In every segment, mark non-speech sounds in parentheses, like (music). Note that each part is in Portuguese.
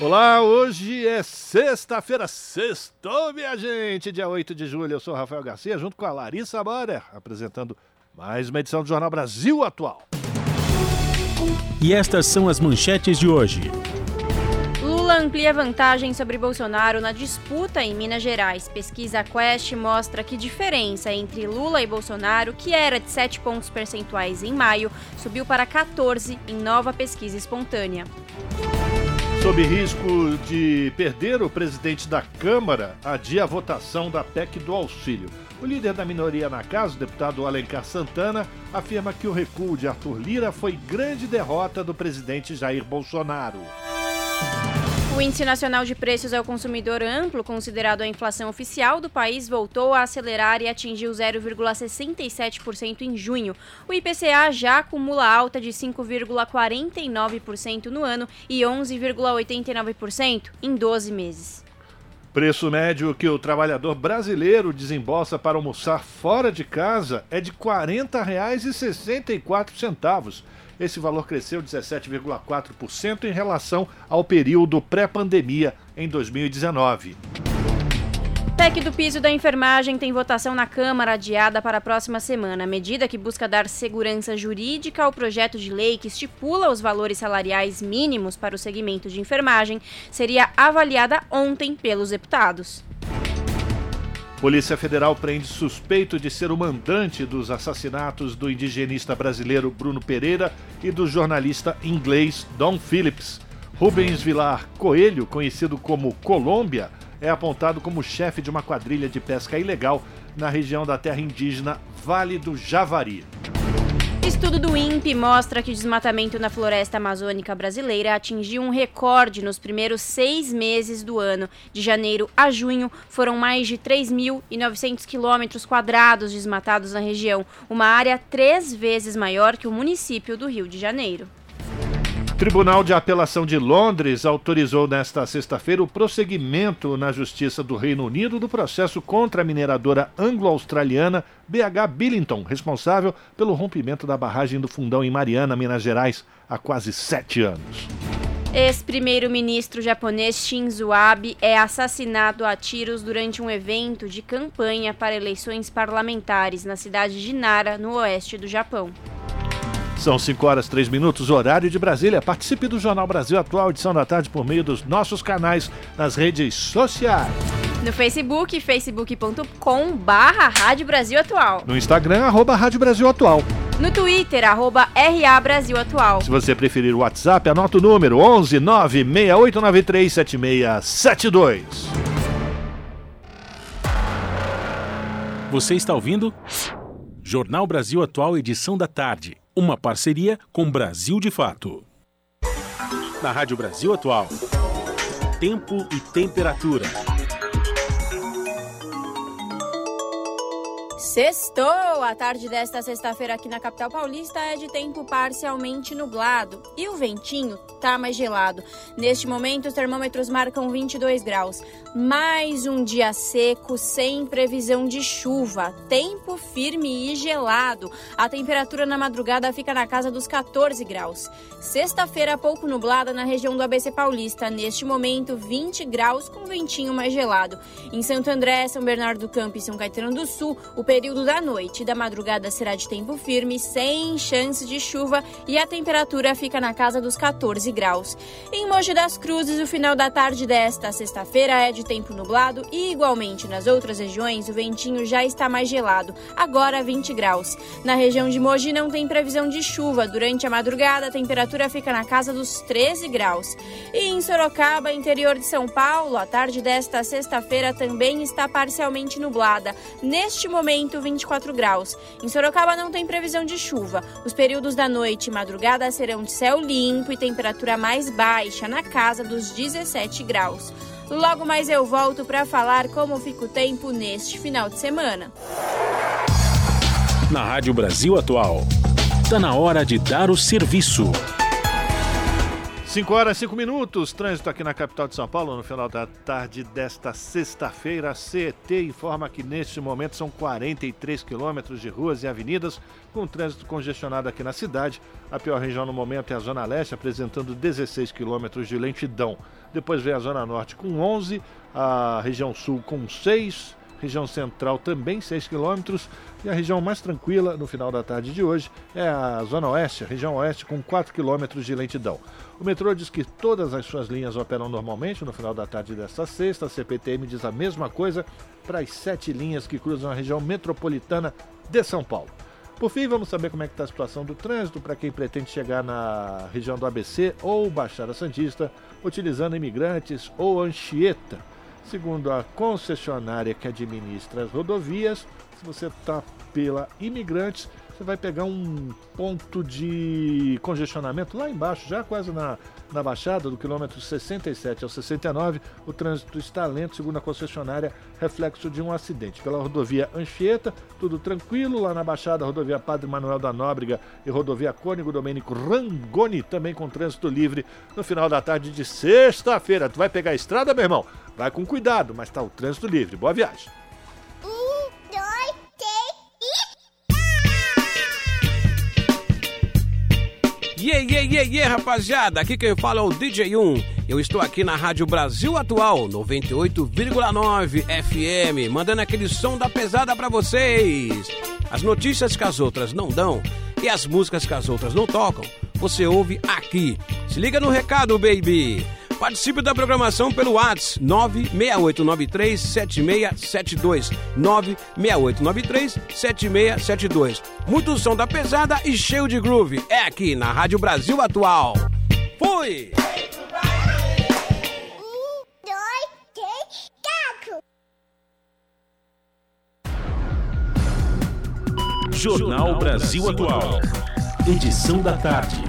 Olá, hoje é sexta-feira, sextou, minha gente, dia 8 de julho. Eu sou Rafael Garcia, junto com a Larissa Borer, apresentando mais uma edição do Jornal Brasil Atual. E estas são as manchetes de hoje. Lula amplia vantagem sobre Bolsonaro na disputa em Minas Gerais. Pesquisa Quest mostra que diferença entre Lula e Bolsonaro, que era de 7 pontos percentuais em maio, subiu para 14 em nova pesquisa espontânea. Sob risco de perder, o presidente da Câmara adia a votação da PEC do auxílio. O líder da minoria na casa, o deputado Alencar Santana, afirma que o recuo de Arthur Lira foi grande derrota do presidente Jair Bolsonaro. O Índice Nacional de Preços ao Consumidor Amplo, considerado a inflação oficial do país, voltou a acelerar e atingiu 0,67% em junho. O IPCA já acumula alta de 5,49% no ano e 11,89% em 12 meses. Preço médio que o trabalhador brasileiro desembolsa para almoçar fora de casa é de R$ 40,64. Esse valor cresceu 17,4% em relação ao período pré-pandemia em 2019. PEC do piso da enfermagem tem votação na Câmara adiada para a próxima semana. Medida que busca dar segurança jurídica ao projeto de lei que estipula os valores salariais mínimos para o segmento de enfermagem seria avaliada ontem pelos deputados. Polícia Federal prende suspeito de ser o mandante dos assassinatos do indigenista brasileiro Bruno Pereira e do jornalista inglês Don Phillips. Rubens Vilar Coelho, conhecido como Colômbia, é apontado como chefe de uma quadrilha de pesca ilegal na região da terra indígena Vale do Javari. Estudo do INPE mostra que o desmatamento na floresta amazônica brasileira atingiu um recorde nos primeiros seis meses do ano. De janeiro a junho, foram mais de 3.900 quilômetros quadrados desmatados na região, uma área três vezes maior que o município do Rio de Janeiro. Tribunal de Apelação de Londres autorizou nesta sexta-feira o prosseguimento na Justiça do Reino Unido do processo contra a mineradora anglo-australiana BH Billington, responsável pelo rompimento da barragem do Fundão em Mariana, Minas Gerais, há quase sete anos. Ex-primeiro-ministro japonês Shinzo Abe é assassinado a tiros durante um evento de campanha para eleições parlamentares na cidade de Nara, no oeste do Japão. São 5 horas 3 minutos, horário de Brasília. Participe do Jornal Brasil Atual, edição da tarde, por meio dos nossos canais nas redes sociais. No Facebook, facebook.com barra Rádio Brasil Atual. No Instagram, arroba Rádio Brasil Atual. No Twitter, arroba RA Brasil Atual. Se você preferir o WhatsApp, anota o número 11 96893 7672. Você está ouvindo? Jornal Brasil Atual, edição da tarde. Uma parceria com Brasil de Fato. Na Rádio Brasil Atual. Tempo e temperatura. Sextou! A tarde desta sexta-feira aqui na capital paulista é de tempo parcialmente nublado e o ventinho tá mais gelado. Neste momento, os termômetros marcam 22 graus. Mais um dia seco, sem previsão de chuva. Tempo firme e gelado. A temperatura na madrugada fica na casa dos 14 graus. Sexta-feira, pouco nublada na região do ABC Paulista. Neste momento, 20 graus com ventinho mais gelado. Em Santo André, São Bernardo do Campo e São Caetano do Sul, o período da noite e da madrugada será de tempo firme, sem chance de chuva e a temperatura fica na casa dos 14 graus. Em Mogi das Cruzes, o final da tarde desta sexta-feira é de tempo nublado e, igualmente nas outras regiões, o ventinho já está mais gelado, agora 20 graus. Na região de Mogi não tem previsão de chuva. Durante a madrugada, a temperatura fica na casa dos 13 graus. E em Sorocaba, interior de São Paulo, a tarde desta sexta-feira também está parcialmente nublada. Neste momento, 24 graus. Em Sorocaba não tem previsão de chuva. Os períodos da noite e madrugada serão de céu limpo e temperatura mais baixa, na casa dos 17 graus. Logo mais eu volto para falar como fica o tempo neste final de semana. Na Rádio Brasil Atual, está na hora de dar o serviço. 5 horas e 5 minutos, trânsito aqui na capital de São Paulo, no final da tarde desta sexta-feira. A CET informa que neste momento são 43 quilômetros de ruas e avenidas com trânsito congestionado aqui na cidade. A pior região no momento é a Zona Leste, apresentando 16 quilômetros de lentidão. Depois vem a Zona Norte com 11, a região Sul com 6, região central também 6 quilômetros e a região mais tranquila no final da tarde de hoje é a Zona Oeste, a região Oeste com 4 quilômetros de lentidão. O metrô diz que todas as suas linhas operam normalmente no final da tarde desta sexta. A CPTM diz a mesma coisa para as sete linhas que cruzam a região metropolitana de São Paulo. Por fim, vamos saber como é que está a situação do trânsito para quem pretende chegar na região do ABC ou Baixada Santista, utilizando imigrantes ou Anchieta. Segundo a concessionária que administra as rodovias, se você está pela Imigrantes, você vai pegar um ponto de congestionamento lá embaixo, já quase na, na baixada, do quilômetro 67 ao 69. O trânsito está lento, segundo a concessionária, reflexo de um acidente. Pela rodovia Anchieta, tudo tranquilo. Lá na baixada, rodovia Padre Manuel da Nóbrega e rodovia Cônigo Domênico Rangoni, também com trânsito livre no final da tarde de sexta-feira. Tu vai pegar a estrada, meu irmão? Vai com cuidado, mas está o trânsito livre. Boa viagem. Yeah, rapaziada! Aqui quem fala é o DJ1. Eu estou aqui na Rádio Brasil Atual, 98,9 FM, mandando aquele som da pesada para vocês. As notícias que as outras não dão e as músicas que as outras não tocam, você ouve aqui. Se liga no recado, baby! Participe da programação pelo WhatsApp 968937672. 968937672. Muito som da pesada e cheio de groove. É aqui na Rádio Brasil Atual. Fui! Jornal Brasil Atual. Edição da tarde.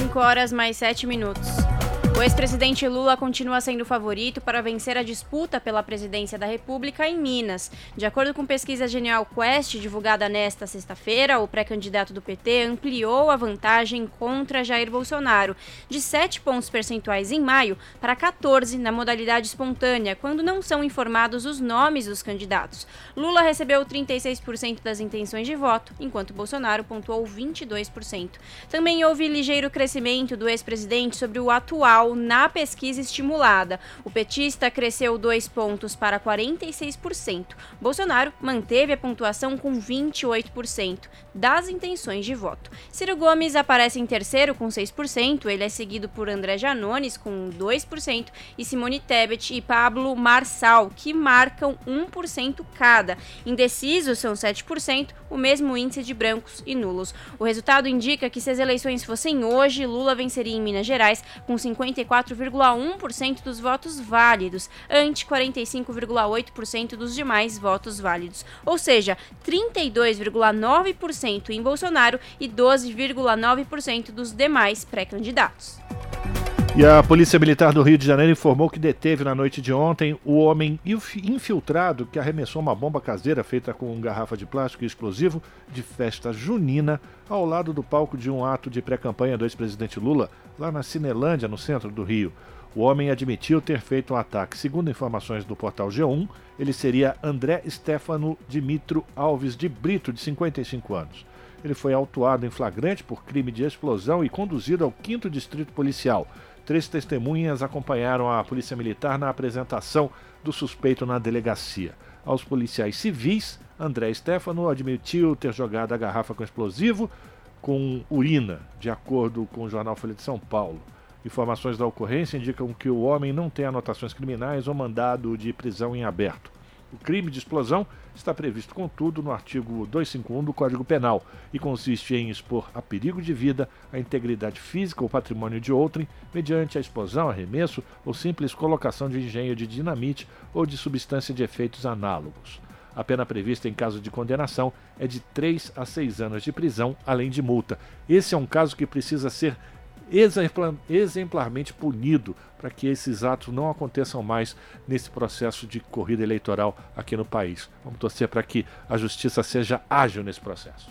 5 horas mais 7 minutos. O ex-presidente Lula continua sendo favorito para vencer a disputa pela presidência da República em Minas. De acordo com pesquisa Genial Quest, divulgada nesta sexta-feira, o pré-candidato do PT ampliou a vantagem contra Jair Bolsonaro, de 7 pontos percentuais em maio para 14 na modalidade espontânea, quando não são informados os nomes dos candidatos. Lula recebeu 36% das intenções de voto, enquanto Bolsonaro pontuou 22%. Também houve ligeiro crescimento do ex-presidente sobre o atual na pesquisa estimulada. O petista cresceu dois pontos para 46%. Bolsonaro manteve a pontuação com 28% das intenções de voto. Ciro Gomes aparece em terceiro com 6%, ele é seguido por André Janones com 2% e Simone Tebet e Pablo Marçal, que marcam 1% cada. Indecisos são 7%, o mesmo índice de brancos e nulos. O resultado indica que se as eleições fossem hoje, Lula venceria em Minas Gerais com 50 44,1% dos votos válidos, ante 45,8% dos demais votos válidos, ou seja, 32,9% em Bolsonaro e 12,9% dos demais pré-candidatos. E a Polícia Militar do Rio de Janeiro informou que deteve na noite de ontem o homem infiltrado que arremessou uma bomba caseira feita com garrafa de plástico e explosivo de festa junina ao lado do palco de um ato de pré-campanha do ex-presidente Lula, lá na Cinelândia, no centro do Rio. O homem admitiu ter feito um ataque. Segundo informações do portal G1, ele seria André Stefano Dimitro Alves de Brito, de 55 anos. Ele foi autuado em flagrante por crime de explosão e conduzido ao 5 Distrito Policial. Três testemunhas acompanharam a Polícia Militar na apresentação do suspeito na delegacia. Aos policiais civis, André Stefano admitiu ter jogado a garrafa com explosivo com urina, de acordo com o jornal Folha de São Paulo. Informações da ocorrência indicam que o homem não tem anotações criminais ou mandado de prisão em aberto. O crime de explosão está previsto, contudo, no artigo 251 do Código Penal e consiste em expor a perigo de vida a integridade física ou patrimônio de outrem mediante a explosão, arremesso ou simples colocação de engenho de dinamite ou de substância de efeitos análogos. A pena prevista em caso de condenação é de 3 a 6 anos de prisão, além de multa. Esse é um caso que precisa ser exemplarmente punido para que esses atos não aconteçam mais nesse processo de corrida eleitoral aqui no país. Vamos torcer para que a justiça seja ágil nesse processo.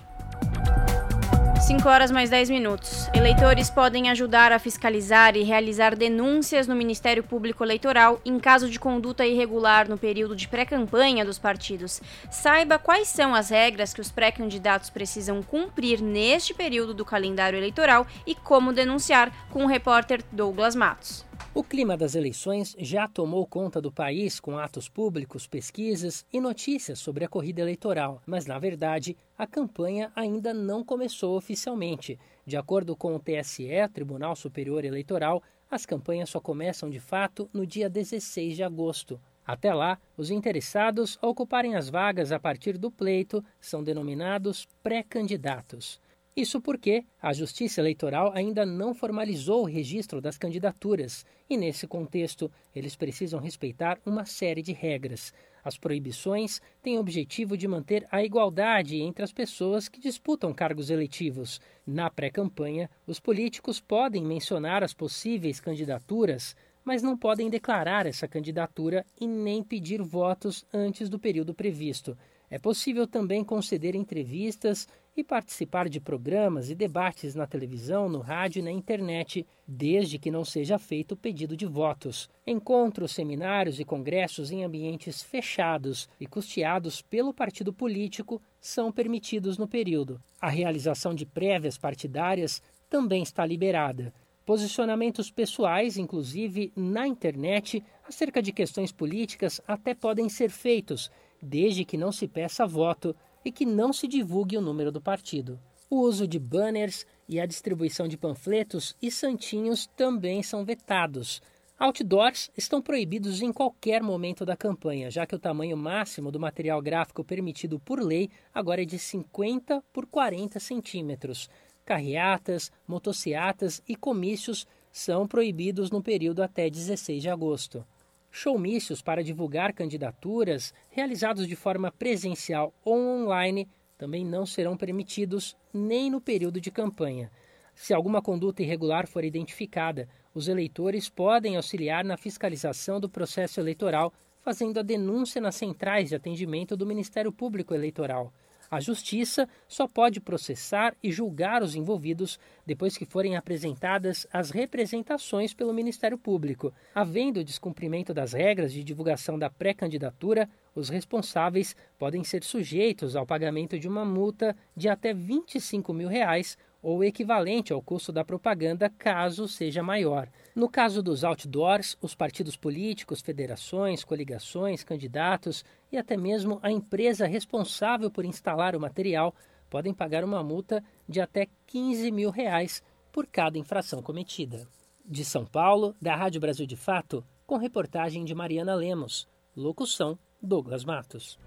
5 horas mais 10 minutos. Eleitores podem ajudar a fiscalizar e realizar denúncias no Ministério Público Eleitoral em caso de conduta irregular no período de pré-campanha dos partidos. Saiba quais são as regras que os pré-candidatos precisam cumprir neste período do calendário eleitoral e como denunciar com o repórter Douglas Matos. O clima das eleições já tomou conta do país com atos públicos, pesquisas e notícias sobre a corrida eleitoral, mas na verdade a campanha ainda não começou oficialmente. De acordo com o TSE, Tribunal Superior Eleitoral, as campanhas só começam de fato no dia 16 de agosto. Até lá, os interessados a ocuparem as vagas a partir do pleito são denominados pré-candidatos. Isso porque a Justiça Eleitoral ainda não formalizou o registro das candidaturas e, nesse contexto, eles precisam respeitar uma série de regras. As proibições têm o objetivo de manter a igualdade entre as pessoas que disputam cargos eletivos. Na pré-campanha, os políticos podem mencionar as possíveis candidaturas, mas não podem declarar essa candidatura e nem pedir votos antes do período previsto. É possível também conceder entrevistas e participar de programas e debates na televisão, no rádio e na internet, desde que não seja feito pedido de votos. Encontros, seminários e congressos em ambientes fechados e custeados pelo partido político são permitidos no período. A realização de prévias partidárias também está liberada. Posicionamentos pessoais, inclusive na internet, acerca de questões políticas, até podem ser feitos desde que não se peça voto e que não se divulgue o número do partido. O uso de banners e a distribuição de panfletos e santinhos também são vetados. Outdoors estão proibidos em qualquer momento da campanha, já que o tamanho máximo do material gráfico permitido por lei agora é de 50 por 40 centímetros. Carreatas, motociatas e comícios são proibidos no período até 16 de agosto. Showmícios para divulgar candidaturas realizados de forma presencial ou online também não serão permitidos nem no período de campanha. Se alguma conduta irregular for identificada, os eleitores podem auxiliar na fiscalização do processo eleitoral, fazendo a denúncia nas centrais de atendimento do Ministério Público Eleitoral. A Justiça só pode processar e julgar os envolvidos depois que forem apresentadas as representações pelo Ministério Público. Havendo descumprimento das regras de divulgação da pré-candidatura, os responsáveis podem ser sujeitos ao pagamento de uma multa de até 25 mil reais ou equivalente ao custo da propaganda, caso seja maior. No caso dos outdoors, os partidos políticos, federações, coligações, candidatos e até mesmo a empresa responsável por instalar o material podem pagar uma multa de até 15 mil reais por cada infração cometida. De São Paulo, da Rádio Brasil de Fato, com reportagem de Mariana Lemos. Locução: Douglas Matos.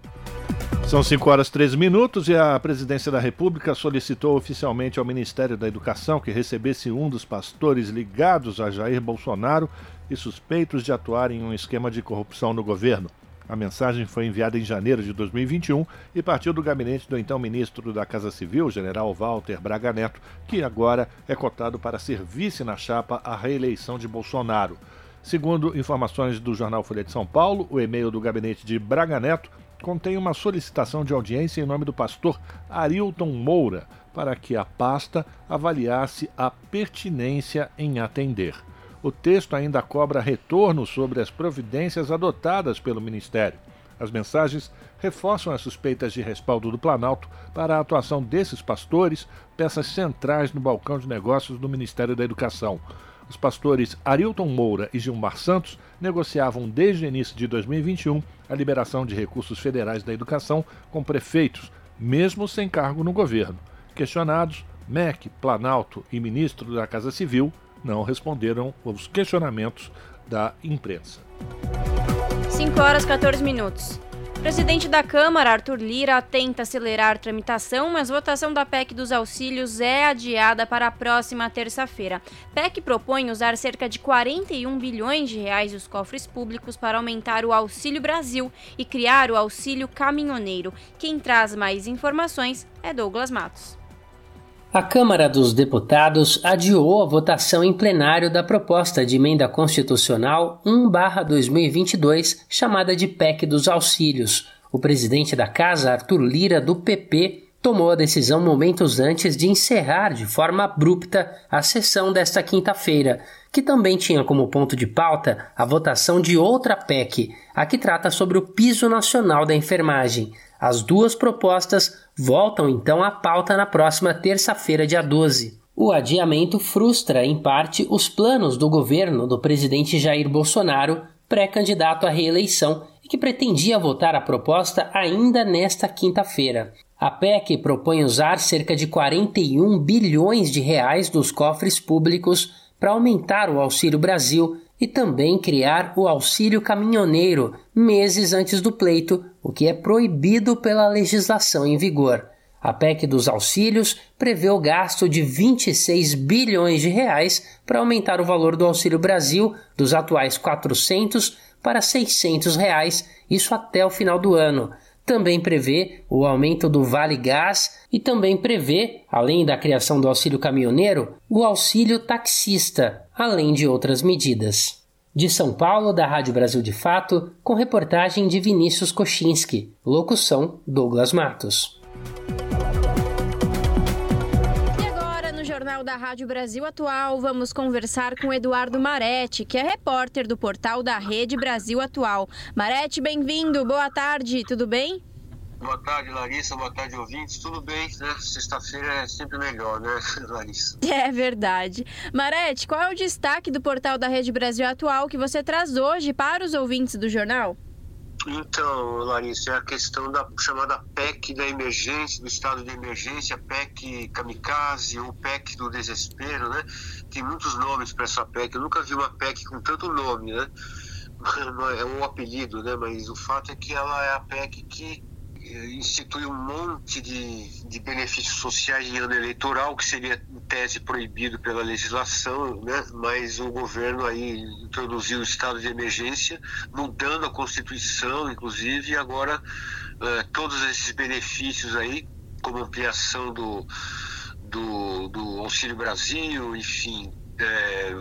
São 5 horas e 13 minutos e a Presidência da República solicitou oficialmente ao Ministério da Educação que recebesse um dos pastores ligados a Jair Bolsonaro e suspeitos de atuar em um esquema de corrupção no governo. A mensagem foi enviada em janeiro de 2021 e partiu do gabinete do então ministro da Casa Civil, general Walter Braga Neto, que agora é cotado para ser vice na chapa à reeleição de Bolsonaro. Segundo informações do jornal Folha de São Paulo, o e-mail do gabinete de Braga Neto contém uma solicitação de audiência em nome do pastor Arilton Moura para que a pasta avaliasse a pertinência em atender. O texto ainda cobra retorno sobre as providências adotadas pelo Ministério. As mensagens reforçam as suspeitas de respaldo do Planalto para a atuação desses pastores, peças centrais no balcão de negócios do Ministério da Educação. Os pastores Arilton Moura e Gilmar Santos negociavam desde o início de 2021 a liberação de recursos federais da educação com prefeitos, mesmo sem cargo no governo. Questionados, MEC, Planalto e ministro da Casa Civil não responderam aos questionamentos da imprensa. 5 horas 14 minutos. Presidente da Câmara, Arthur Lira, tenta acelerar a tramitação, mas votação da PEC dos auxílios é adiada para a próxima terça-feira. PEC propõe usar cerca de 41 bilhões de reais dos cofres públicos para aumentar o Auxílio Brasil e criar o Auxílio Caminhoneiro. Quem traz mais informações é Douglas Matos. A Câmara dos Deputados adiou a votação em plenário da proposta de emenda constitucional 1/2022, chamada de PEC dos Auxílios. O presidente da Casa, Arthur Lira, do PP, tomou a decisão momentos antes de encerrar de forma abrupta a sessão desta quinta-feira, que também tinha como ponto de pauta a votação de outra PEC, a que trata sobre o piso nacional da enfermagem. As duas propostas voltam então à pauta na próxima terça-feira, dia 12. O adiamento frustra, em parte, os planos do governo do presidente Jair Bolsonaro, pré-candidato à reeleição, e que pretendia votar a proposta ainda nesta quinta-feira. A PEC propõe usar cerca de 41 bilhões de reais dos cofres públicos para aumentar o Auxílio Brasil e também criar o auxílio caminhoneiro meses antes do pleito, o que é proibido pela legislação em vigor. A PEC dos auxílios prevê o gasto de 26 bilhões de reais para aumentar o valor do Auxílio Brasil dos atuais 400 para 600 reais, isso até o final do ano. Também prevê o aumento do Vale Gás e também prevê, além da criação do auxílio caminhoneiro, o auxílio taxista, além de outras medidas. De São Paulo, da Rádio Brasil de Fato, com reportagem de Vinícius Kochinski. Locução: Douglas Matos. Jornal da Rádio Brasil Atual, vamos conversar com Eduardo Marete, que é repórter do portal da Rede Brasil Atual. Marete, bem-vindo, boa tarde, tudo bem? Boa tarde, Larissa. Boa tarde, ouvintes. Tudo bem, né? Sexta-feira é sempre melhor, né, (laughs) Larissa? É verdade. Marete, qual é o destaque do portal da Rede Brasil Atual que você traz hoje para os ouvintes do jornal? Então, Larissa, é a questão da chamada PEC da emergência, do estado de emergência, PEC kamikaze ou PEC do desespero, né? Tem muitos nomes para essa PEC. Eu nunca vi uma PEC com tanto nome, né? (laughs) É um apelido, né? Mas o fato é que ela é a PEC que institui um monte de, de benefícios sociais em ano eleitoral, que seria em tese proibido pela legislação, né? mas o governo aí introduziu o estado de emergência, mudando a Constituição, inclusive, e agora uh, todos esses benefícios aí, como ampliação do, do, do Auxílio Brasil, enfim. É,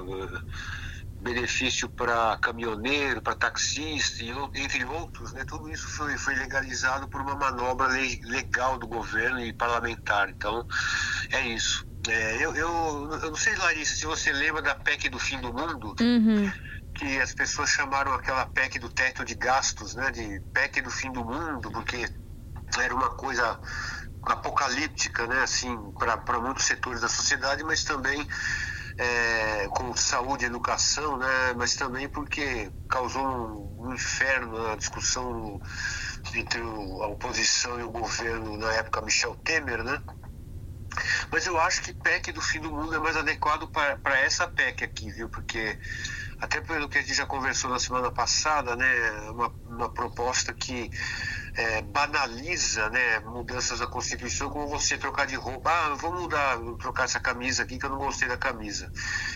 benefício para caminhoneiro, para taxista, entre outros, né? tudo isso foi, foi legalizado por uma manobra legal do governo e parlamentar. Então, é isso. É, eu, eu, eu não sei, Larissa, se você lembra da PEC do fim do mundo, uhum. que as pessoas chamaram aquela PEC do teto de gastos, né, de PEC do fim do mundo, porque era uma coisa apocalíptica, né, assim, para muitos setores da sociedade, mas também é, com saúde e educação, né? mas também porque causou um, inferno na discussão entre a oposição e o governo na época Michel Temer, né? Mas eu acho que PEC do fim do mundo é mais adequado para essa PEC aqui, viu? Porque até pelo que a gente já conversou na semana passada, né, uma, uma proposta que é, banaliza né, mudanças da Constituição, como você trocar de roupa. Ah, vou mudar, vou trocar essa camisa aqui que eu não gostei da camisa.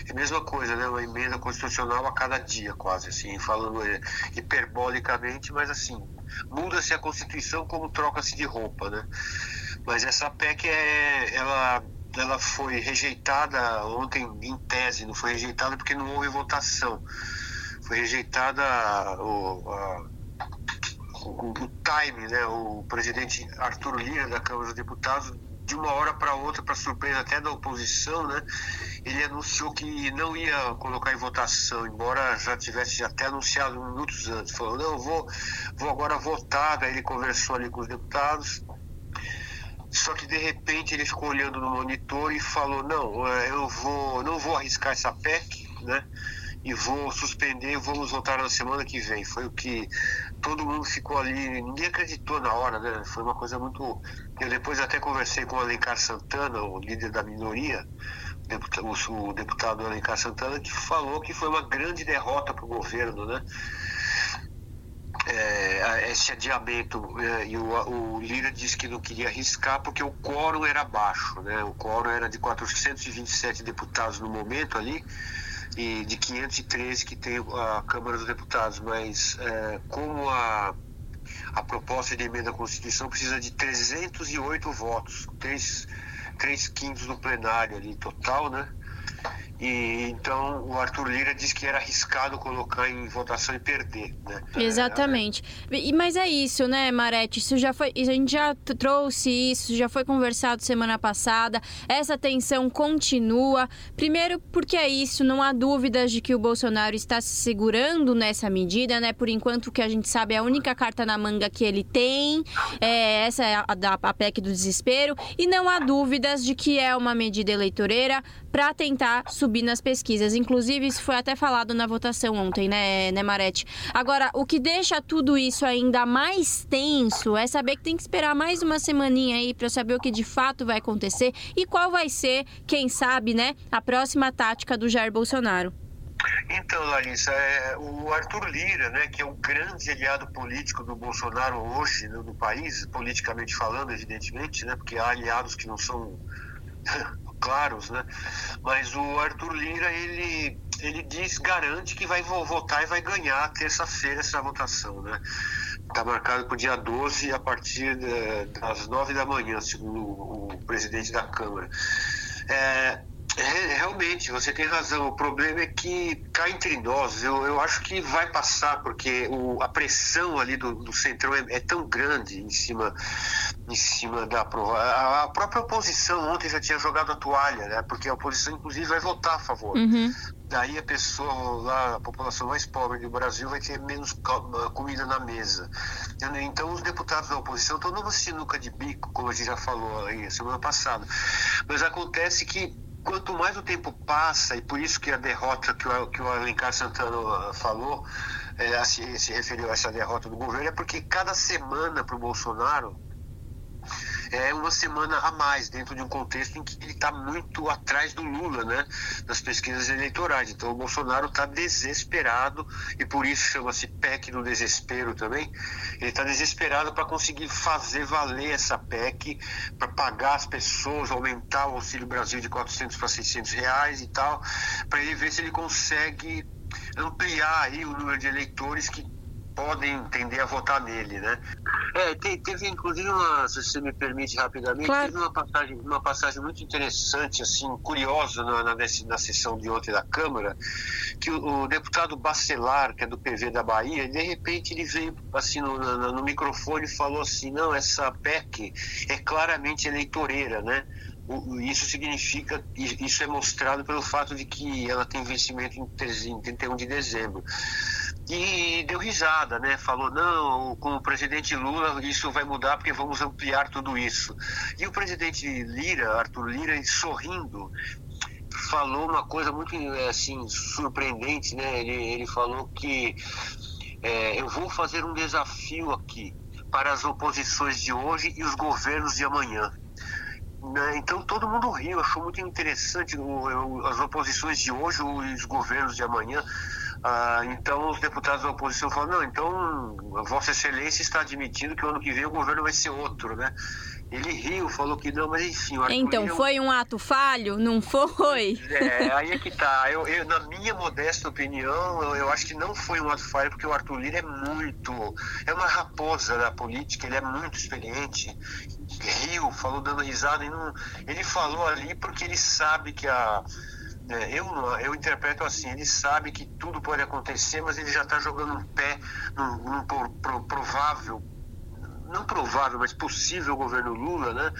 É a mesma coisa, né, uma emenda constitucional a cada dia, quase, assim, falando é, hiperbolicamente, mas assim, muda-se a Constituição como troca-se de roupa, né? Mas essa PEC, é, ela ela foi rejeitada ontem em tese, não foi rejeitada porque não houve votação. Foi rejeitada o, a, o, o time, né? O presidente Arthur Lira da Câmara dos Deputados de uma hora para outra, para surpresa até da oposição, né? Ele anunciou que não ia colocar em votação, embora já tivesse até anunciado minutos antes. Falou, não, vou, vou agora votar. Daí ele conversou ali com os deputados só que de repente ele ficou olhando no monitor e falou: "Não, é, eu vou, não vou arriscar essa PEC, né? E vou suspender vamos voltar na semana que vem". Foi o que todo mundo ficou ali, ninguém acreditou na hora, né? Foi uma coisa muito Eu depois até conversei com o Alencar Santana, o líder da minoria, o deputado Alencar Santana, que falou que foi uma grande derrota para o governo, né? É, esse adiamento é, e o, o, Lira disse que não queria arriscar porque o quórum era baixo, né? O quórum era de 427 deputados no momento ali e de 513 que tem a Câmara dos Deputados, mas é, como a, a proposta de emenda à Constituição precisa de 308 votos, três três quintos do plenário ali total, né? E então o Arthur Lira disse que era arriscado colocar em votação e perder, né? Exatamente. E, mas é isso, né, Marete? Isso já foi. A gente já trouxe isso, já foi conversado semana passada. Essa tensão continua. Primeiro, porque é isso, não há dúvidas de que o Bolsonaro está se segurando nessa medida, né? Por enquanto, o que a gente sabe é a única carta na manga que ele tem. É, essa é a, da a PEC do desespero. E não há dúvidas de que é uma medida eleitoreira para tentar subir nas pesquisas. Inclusive, isso foi até falado na votação ontem, né, né, Marete? Agora, o que deixa tudo isso ainda mais tenso é saber que tem que esperar mais uma semaninha aí para saber o que de fato vai acontecer e qual vai ser, quem sabe, né, a próxima tática do Jair Bolsonaro. Então, Larissa, é, o Arthur Lira, né, que é o grande aliado político do Bolsonaro hoje no, no país, politicamente falando, evidentemente, né, porque há aliados que não são claros, né? Mas o Arthur Lira, ele, ele diz, garante que vai votar e vai ganhar terça-feira essa votação, né? Está marcado para o dia 12 a partir de, das 9 da manhã, segundo o presidente da Câmara. É, é, realmente, você tem razão. O problema é que cá entre nós, eu, eu acho que vai passar, porque o, a pressão ali do, do Centrão é, é, tão grande em cima, em cima da prova. A, a, própria oposição ontem já tinha jogado a toalha, né? Porque a oposição, inclusive, vai votar a favor. Uhum. Daí a pessoa lá, a população mais pobre do Brasil vai ter menos comida na mesa. Então os deputados da oposição estão numa sinuca de bico, como a gente já falou aí semana passada. Mas acontece que quanto mais o tempo passa, e por isso que a derrota que o, que o Alencar Santana falou, é, se, se referiu a essa derrota do governo, é porque cada semana para o Bolsonaro é uma semana a mais dentro de um contexto em que ele está muito atrás do Lula, né, nas pesquisas eleitorais. Então o Bolsonaro está desesperado e por isso chama-se PEC do desespero também. Ele está desesperado para conseguir fazer valer essa PEC, para pagar as pessoas, aumentar o Auxílio Brasil de 400 para 600 reais e tal, para ele ver se ele consegue ampliar aí o número de eleitores que podem tender a votar nele, né? É, teve inclusive uma, se você me permite rapidamente, claro. teve uma passagem, uma passagem muito interessante, assim, curiosa na, na, na sessão de ontem da Câmara, que o, o, deputado Bacelar, que é do PV da Bahia, de repente ele veio assim no, no, no microfone e falou assim, não, essa PEC é claramente eleitoreira, né? isso significa, isso é mostrado pelo fato de que ela tem vencimento em 31 de dezembro e deu risada, né? Falou, não, com o presidente Lula isso vai mudar porque vamos ampliar tudo isso. E o presidente Lira, Arthur Lira, sorrindo, falou uma coisa muito assim surpreendente, né? Ele, ele falou que é, eu vou fazer um desafio aqui para as oposições de hoje e os governos de amanhã. Né? Então todo mundo riu, achou muito interessante as oposições de hoje os governos de amanhã. Ah, então os deputados da oposição falam, não, então Vossa Excelência está admitindo que o ano que vem o governo vai ser outro, né? Ele riu, falou que não, mas enfim. Então foi um ato falho? Não foi? É, aí é que tá. Eu, eu, na minha modesta opinião, eu, eu, acho que não foi um ato falho, porque o Arthur Lira é muito. É uma raposa da política, ele é muito experiente. Riu, falou dando risada. E não, ele falou ali porque ele sabe que a eu, eu interpreto assim, ele sabe que tudo pode acontecer, mas ele já está jogando um pé num, num pro, pro, provável, não provável, mas possível governo Lula, né?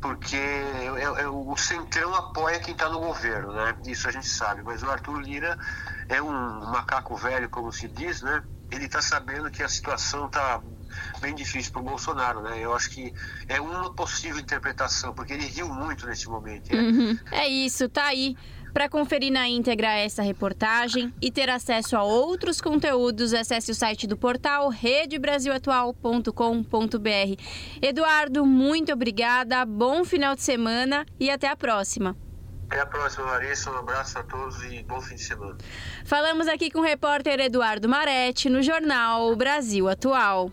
Porque é, é, o Centrão apoia quem está no governo, né? Isso a gente sabe, mas o Arthur Lira é um macaco velho, como se diz, né? Ele está sabendo que a situação está bem difícil para o Bolsonaro, né? Eu acho que é uma possível interpretação, porque ele riu muito nesse momento. Né? Uhum. É isso, tá aí. Para conferir na íntegra essa reportagem e ter acesso a outros conteúdos, acesse o site do portal redebrasilatual.com.br. Eduardo, muito obrigada, bom final de semana e até a próxima. Até a próxima, Larissa. Um abraço a todos e bom fim de semana. Falamos aqui com o repórter Eduardo Maretti no jornal Brasil Atual.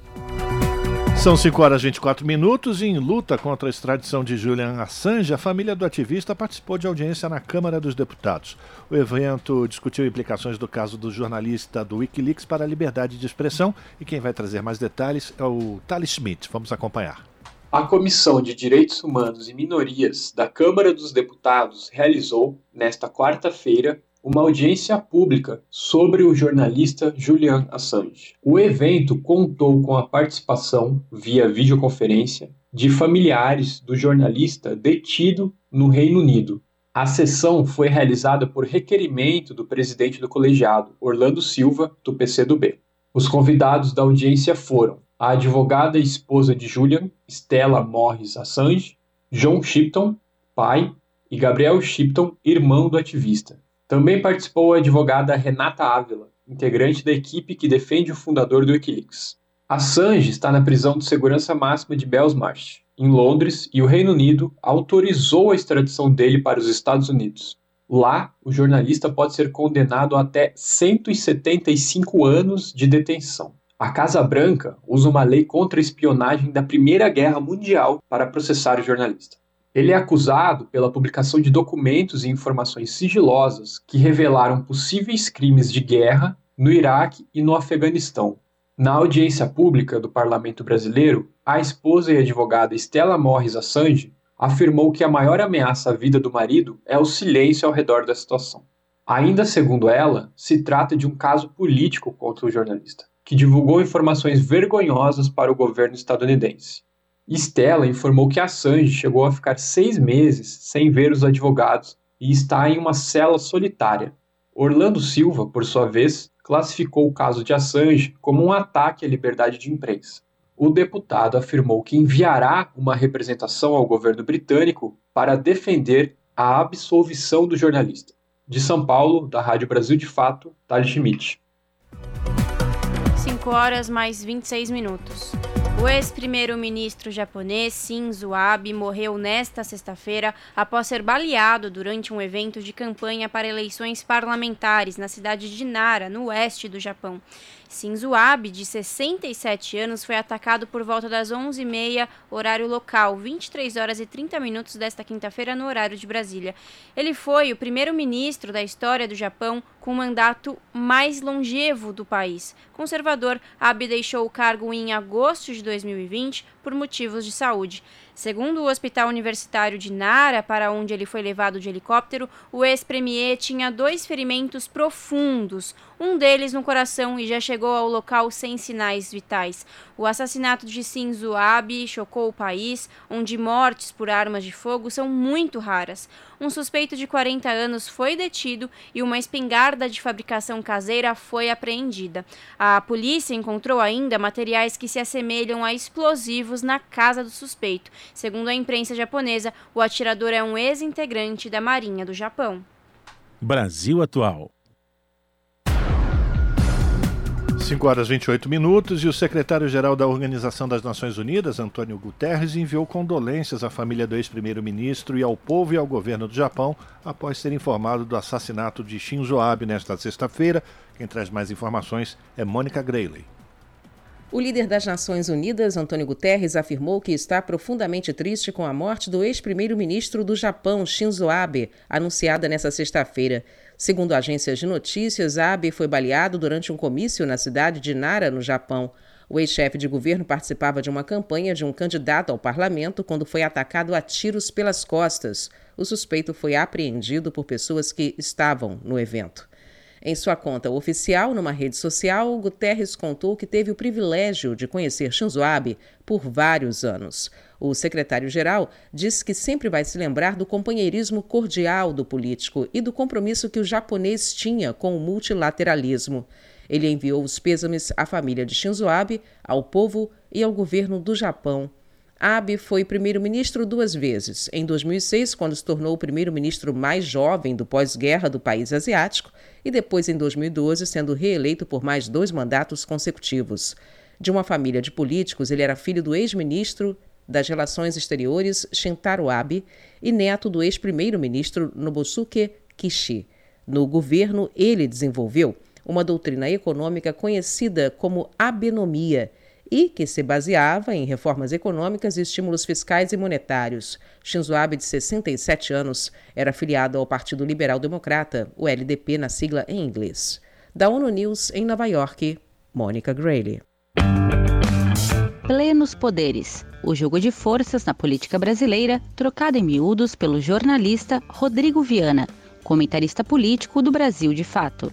São 5 horas e 24 minutos e em luta contra a extradição de Julian Assange, a família do ativista participou de audiência na Câmara dos Deputados. O evento discutiu implicações do caso do jornalista do Wikileaks para a liberdade de expressão e quem vai trazer mais detalhes é o Thales Schmidt. Vamos acompanhar. A Comissão de Direitos Humanos e Minorias da Câmara dos Deputados realizou, nesta quarta-feira, uma audiência pública sobre o jornalista Julian Assange. O evento contou com a participação, via videoconferência, de familiares do jornalista detido no Reino Unido. A sessão foi realizada por requerimento do presidente do colegiado, Orlando Silva, do PCdoB. Os convidados da audiência foram a advogada e esposa de Julian, Stella Morris Assange, John Shipton, pai, e Gabriel Shipton, irmão do ativista. Também participou a advogada Renata Ávila, integrante da equipe que defende o fundador do Wikileaks. Assange está na prisão de segurança máxima de Belmarsh, em Londres, e o Reino Unido autorizou a extradição dele para os Estados Unidos. Lá, o jornalista pode ser condenado a até 175 anos de detenção. A Casa Branca usa uma lei contra a espionagem da Primeira Guerra Mundial para processar o jornalista. Ele é acusado pela publicação de documentos e informações sigilosas que revelaram possíveis crimes de guerra no Iraque e no Afeganistão. Na audiência pública do parlamento brasileiro, a esposa e advogada Stella Morris Assange afirmou que a maior ameaça à vida do marido é o silêncio ao redor da situação. Ainda segundo ela, se trata de um caso político contra o jornalista que divulgou informações vergonhosas para o governo estadunidense. Stella informou que Assange chegou a ficar seis meses sem ver os advogados e está em uma cela solitária. Orlando Silva, por sua vez, classificou o caso de Assange como um ataque à liberdade de imprensa. O deputado afirmou que enviará uma representação ao governo britânico para defender a absolvição do jornalista. De São Paulo, da Rádio Brasil de Fato, Thales Schmidt. 5 horas mais 26 minutos. O ex-primeiro-ministro japonês Shinzo Abe morreu nesta sexta-feira após ser baleado durante um evento de campanha para eleições parlamentares na cidade de Nara, no oeste do Japão. Shinzo Abe, de 67 anos, foi atacado por volta das 11h30, horário local, 23 horas e 30 minutos desta quinta-feira, no horário de Brasília. Ele foi o primeiro-ministro da história do Japão com o mandato mais longevo do país. Conservador, Abe deixou o cargo em agosto de 2020 por motivos de saúde. Segundo o Hospital Universitário de Nara, para onde ele foi levado de helicóptero, o ex-premier tinha dois ferimentos profundos, um deles no coração e já chegou ao local sem sinais vitais. O assassinato de Shinzo Abe chocou o país, onde mortes por armas de fogo são muito raras. Um suspeito de 40 anos foi detido e uma espingarda de fabricação caseira foi apreendida. A polícia encontrou ainda materiais que se assemelham a explosivos na casa do suspeito. Segundo a imprensa japonesa, o atirador é um ex-integrante da Marinha do Japão. Brasil Atual. 5 horas 28 minutos e o secretário-geral da Organização das Nações Unidas, Antônio Guterres, enviou condolências à família do ex-primeiro-ministro e ao povo e ao governo do Japão após ser informado do assassinato de Shinzo Abe nesta sexta-feira. Quem traz mais informações é Mônica Grayley. O líder das Nações Unidas, Antônio Guterres, afirmou que está profundamente triste com a morte do ex-primeiro-ministro do Japão, Shinzo Abe, anunciada nesta sexta-feira. Segundo agências de notícias, Abe foi baleado durante um comício na cidade de Nara, no Japão. O ex-chefe de governo participava de uma campanha de um candidato ao parlamento quando foi atacado a tiros pelas costas. O suspeito foi apreendido por pessoas que estavam no evento. Em sua conta oficial numa rede social, Guterres contou que teve o privilégio de conhecer Shinzo Abe por vários anos. O secretário-geral disse que sempre vai se lembrar do companheirismo cordial do político e do compromisso que o japonês tinha com o multilateralismo. Ele enviou os pêsames à família de Shinzo Abe, ao povo e ao governo do Japão Abe foi primeiro-ministro duas vezes, em 2006, quando se tornou o primeiro-ministro mais jovem do pós-guerra do país asiático, e depois em 2012, sendo reeleito por mais dois mandatos consecutivos. De uma família de políticos, ele era filho do ex-ministro das Relações Exteriores Shintaro Abe e neto do ex-primeiro-ministro Nobusuke Kishi. No governo, ele desenvolveu uma doutrina econômica conhecida como abenomia, e que se baseava em reformas econômicas e estímulos fiscais e monetários. Shinzo Abe, de 67 anos, era afiliado ao Partido Liberal Democrata, o LDP na sigla em inglês. Da ONU News, em Nova York, Mônica Grayley. Plenos poderes O jogo de forças na política brasileira, trocado em miúdos pelo jornalista Rodrigo Viana, comentarista político do Brasil de Fato.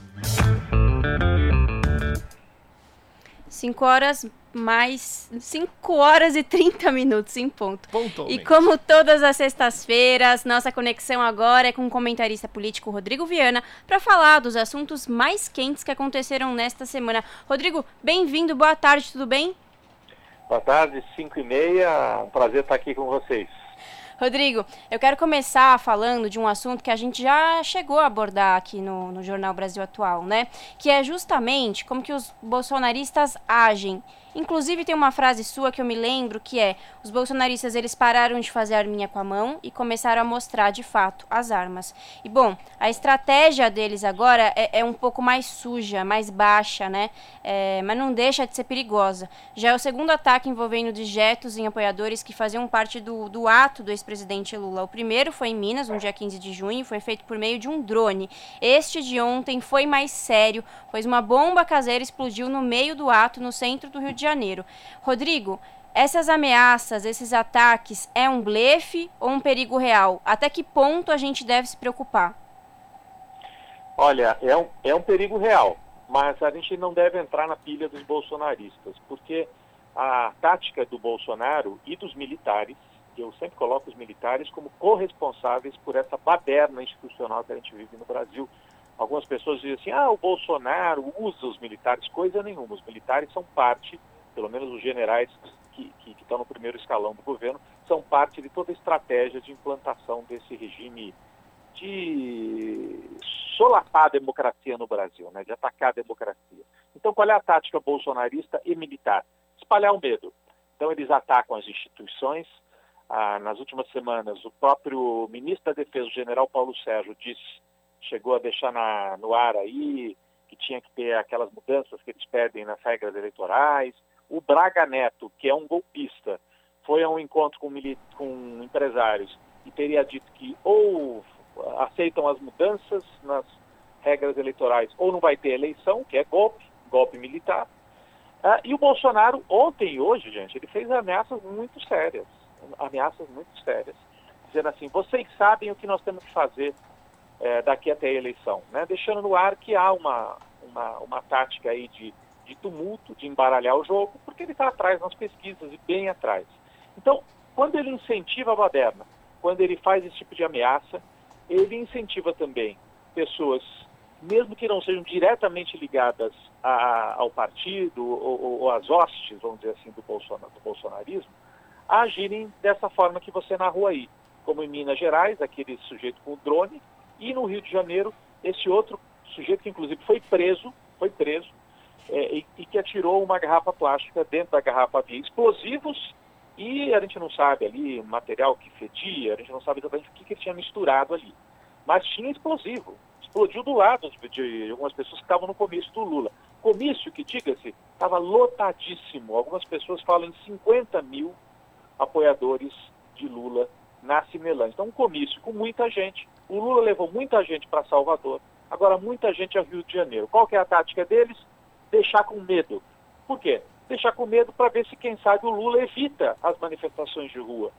5 horas mais 5 horas e 30 minutos em ponto. E como todas as sextas-feiras, nossa conexão agora é com o comentarista político Rodrigo Viana para falar dos assuntos mais quentes que aconteceram nesta semana. Rodrigo, bem-vindo, boa tarde, tudo bem? Boa tarde, 5 e meia, um prazer estar aqui com vocês. Rodrigo, eu quero começar falando de um assunto que a gente já chegou a abordar aqui no, no Jornal Brasil Atual, né? Que é justamente como que os bolsonaristas agem Inclusive tem uma frase sua que eu me lembro que é: os bolsonaristas eles pararam de fazer arminha com a mão e começaram a mostrar de fato as armas. E bom, a estratégia deles agora é, é um pouco mais suja, mais baixa, né? É, mas não deixa de ser perigosa. Já é o segundo ataque envolvendo dejetos em apoiadores que faziam parte do, do ato do ex-presidente Lula. O primeiro foi em Minas, no dia 15 de junho, foi feito por meio de um drone. Este de ontem foi mais sério, pois uma bomba caseira explodiu no meio do ato no centro do Rio de Janeiro. Rodrigo, essas ameaças, esses ataques, é um blefe ou um perigo real? Até que ponto a gente deve se preocupar? Olha, é um, é um perigo real, mas a gente não deve entrar na pilha dos bolsonaristas, porque a tática do Bolsonaro e dos militares, eu sempre coloco os militares como corresponsáveis por essa baderna institucional que a gente vive no Brasil. Algumas pessoas dizem assim, ah, o Bolsonaro usa os militares, coisa nenhuma. Os militares são parte pelo menos os generais que, que, que estão no primeiro escalão do governo, são parte de toda a estratégia de implantação desse regime de solapar a democracia no Brasil, né, de atacar a democracia. Então, qual é a tática bolsonarista e militar? Espalhar o medo. Então, eles atacam as instituições. Ah, nas últimas semanas, o próprio ministro da Defesa, o general Paulo Sérgio, disse, chegou a deixar na, no ar aí que tinha que ter aquelas mudanças que eles pedem nas regras eleitorais. O Braga Neto, que é um golpista, foi a um encontro com, com empresários e teria dito que ou aceitam as mudanças nas regras eleitorais ou não vai ter eleição, que é golpe, golpe militar. Ah, e o Bolsonaro, ontem e hoje, gente, ele fez ameaças muito sérias, ameaças muito sérias, dizendo assim, vocês sabem o que nós temos que fazer é, daqui até a eleição, né? deixando no ar que há uma, uma, uma tática aí de de tumulto, de embaralhar o jogo, porque ele está atrás nas pesquisas e bem atrás. Então, quando ele incentiva a baderna, quando ele faz esse tipo de ameaça, ele incentiva também pessoas, mesmo que não sejam diretamente ligadas a, ao partido ou, ou, às hostes, vamos dizer assim, do, Bolsonaro, do bolsonarismo, a agirem dessa forma que você narrou aí, como em Minas Gerais, aquele sujeito com o drone, e no Rio de Janeiro, esse outro sujeito que inclusive foi preso, foi preso é, e, e, que atirou uma garrafa plástica dentro da garrafa havia explosivos e a gente não sabe ali, material que fedia, a gente não sabe exatamente o que, que ele tinha misturado ali. Mas tinha explosivo. Explodiu do lado de, de algumas pessoas que estavam no comício do Lula. Comício que, diga-se, estava lotadíssimo. Algumas pessoas falam em 50 mil apoiadores de Lula na Cinelândia. Então, um comício com muita gente. O Lula levou muita gente para Salvador, agora muita gente a Rio de Janeiro. Qual que é a tática deles? Deixar com medo. Por quê? Deixar com medo para ver se, quem sabe, o Lula evita as manifestações de rua.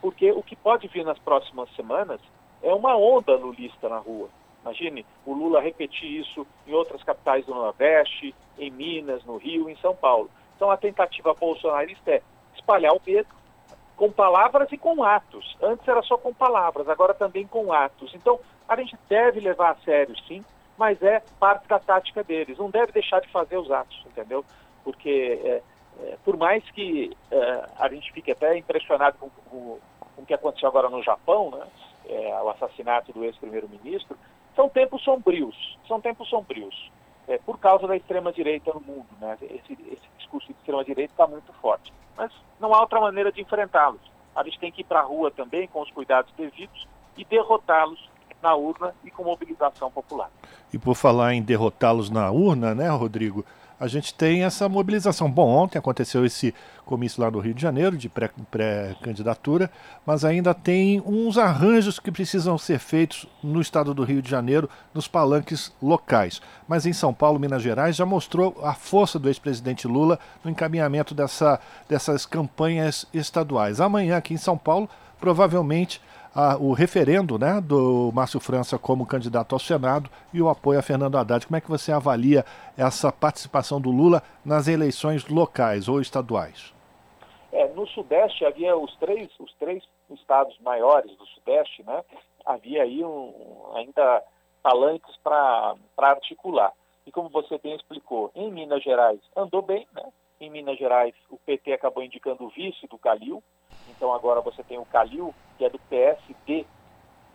Porque o que pode vir nas próximas semanas é uma onda lulista na rua. Imagine o Lula repetir isso em outras capitais do Nordeste, em Minas, no Rio, em São Paulo. Então a tentativa bolsonarista é espalhar o medo com palavras e com atos. Antes era só com palavras, agora também com atos. Então a gente deve levar a sério, sim, mas é parte da tática deles. Não deve deixar de fazer os atos, entendeu? Porque é, é, por mais que é, a gente fique até impressionado com, com, com, o que aconteceu agora no Japão, né? É, o assassinato do ex-primeiro-ministro, são tempos sombrios, são tempos sombrios, é, por causa da extrema-direita no mundo. Né? Esse, esse discurso de extrema-direita está muito forte. Mas não há outra maneira de enfrentá-los. A gente tem que ir para a rua também, com os cuidados devidos, e derrotá-los na urna e com mobilização popular. E por falar em derrotá-los na urna, né, Rodrigo? a gente tem essa mobilização. Bom, ontem aconteceu esse comício lá no Rio de Janeiro, de pré-candidatura, pré mas ainda tem uns arranjos que precisam ser feitos no estado do Rio de Janeiro, nos palanques locais. Mas em São Paulo, Minas Gerais, já mostrou a força do ex-presidente Lula no encaminhamento dessa, dessas campanhas estaduais. Amanhã, aqui em São Paulo, provavelmente a, o referendo né, do Márcio França como candidato ao Senado e o apoio a Fernando Haddad. Como é que você avalia essa participação do Lula nas eleições locais ou estaduais? É, no Sudeste havia os três, os três estados maiores do Sudeste, né? Havia aí um, ainda palanques para articular. E como você bem explicou, em Minas Gerais andou bem, né? Em Minas Gerais, o PT acabou indicando o vice do Calil, então agora você tem o Calil, que é do PSD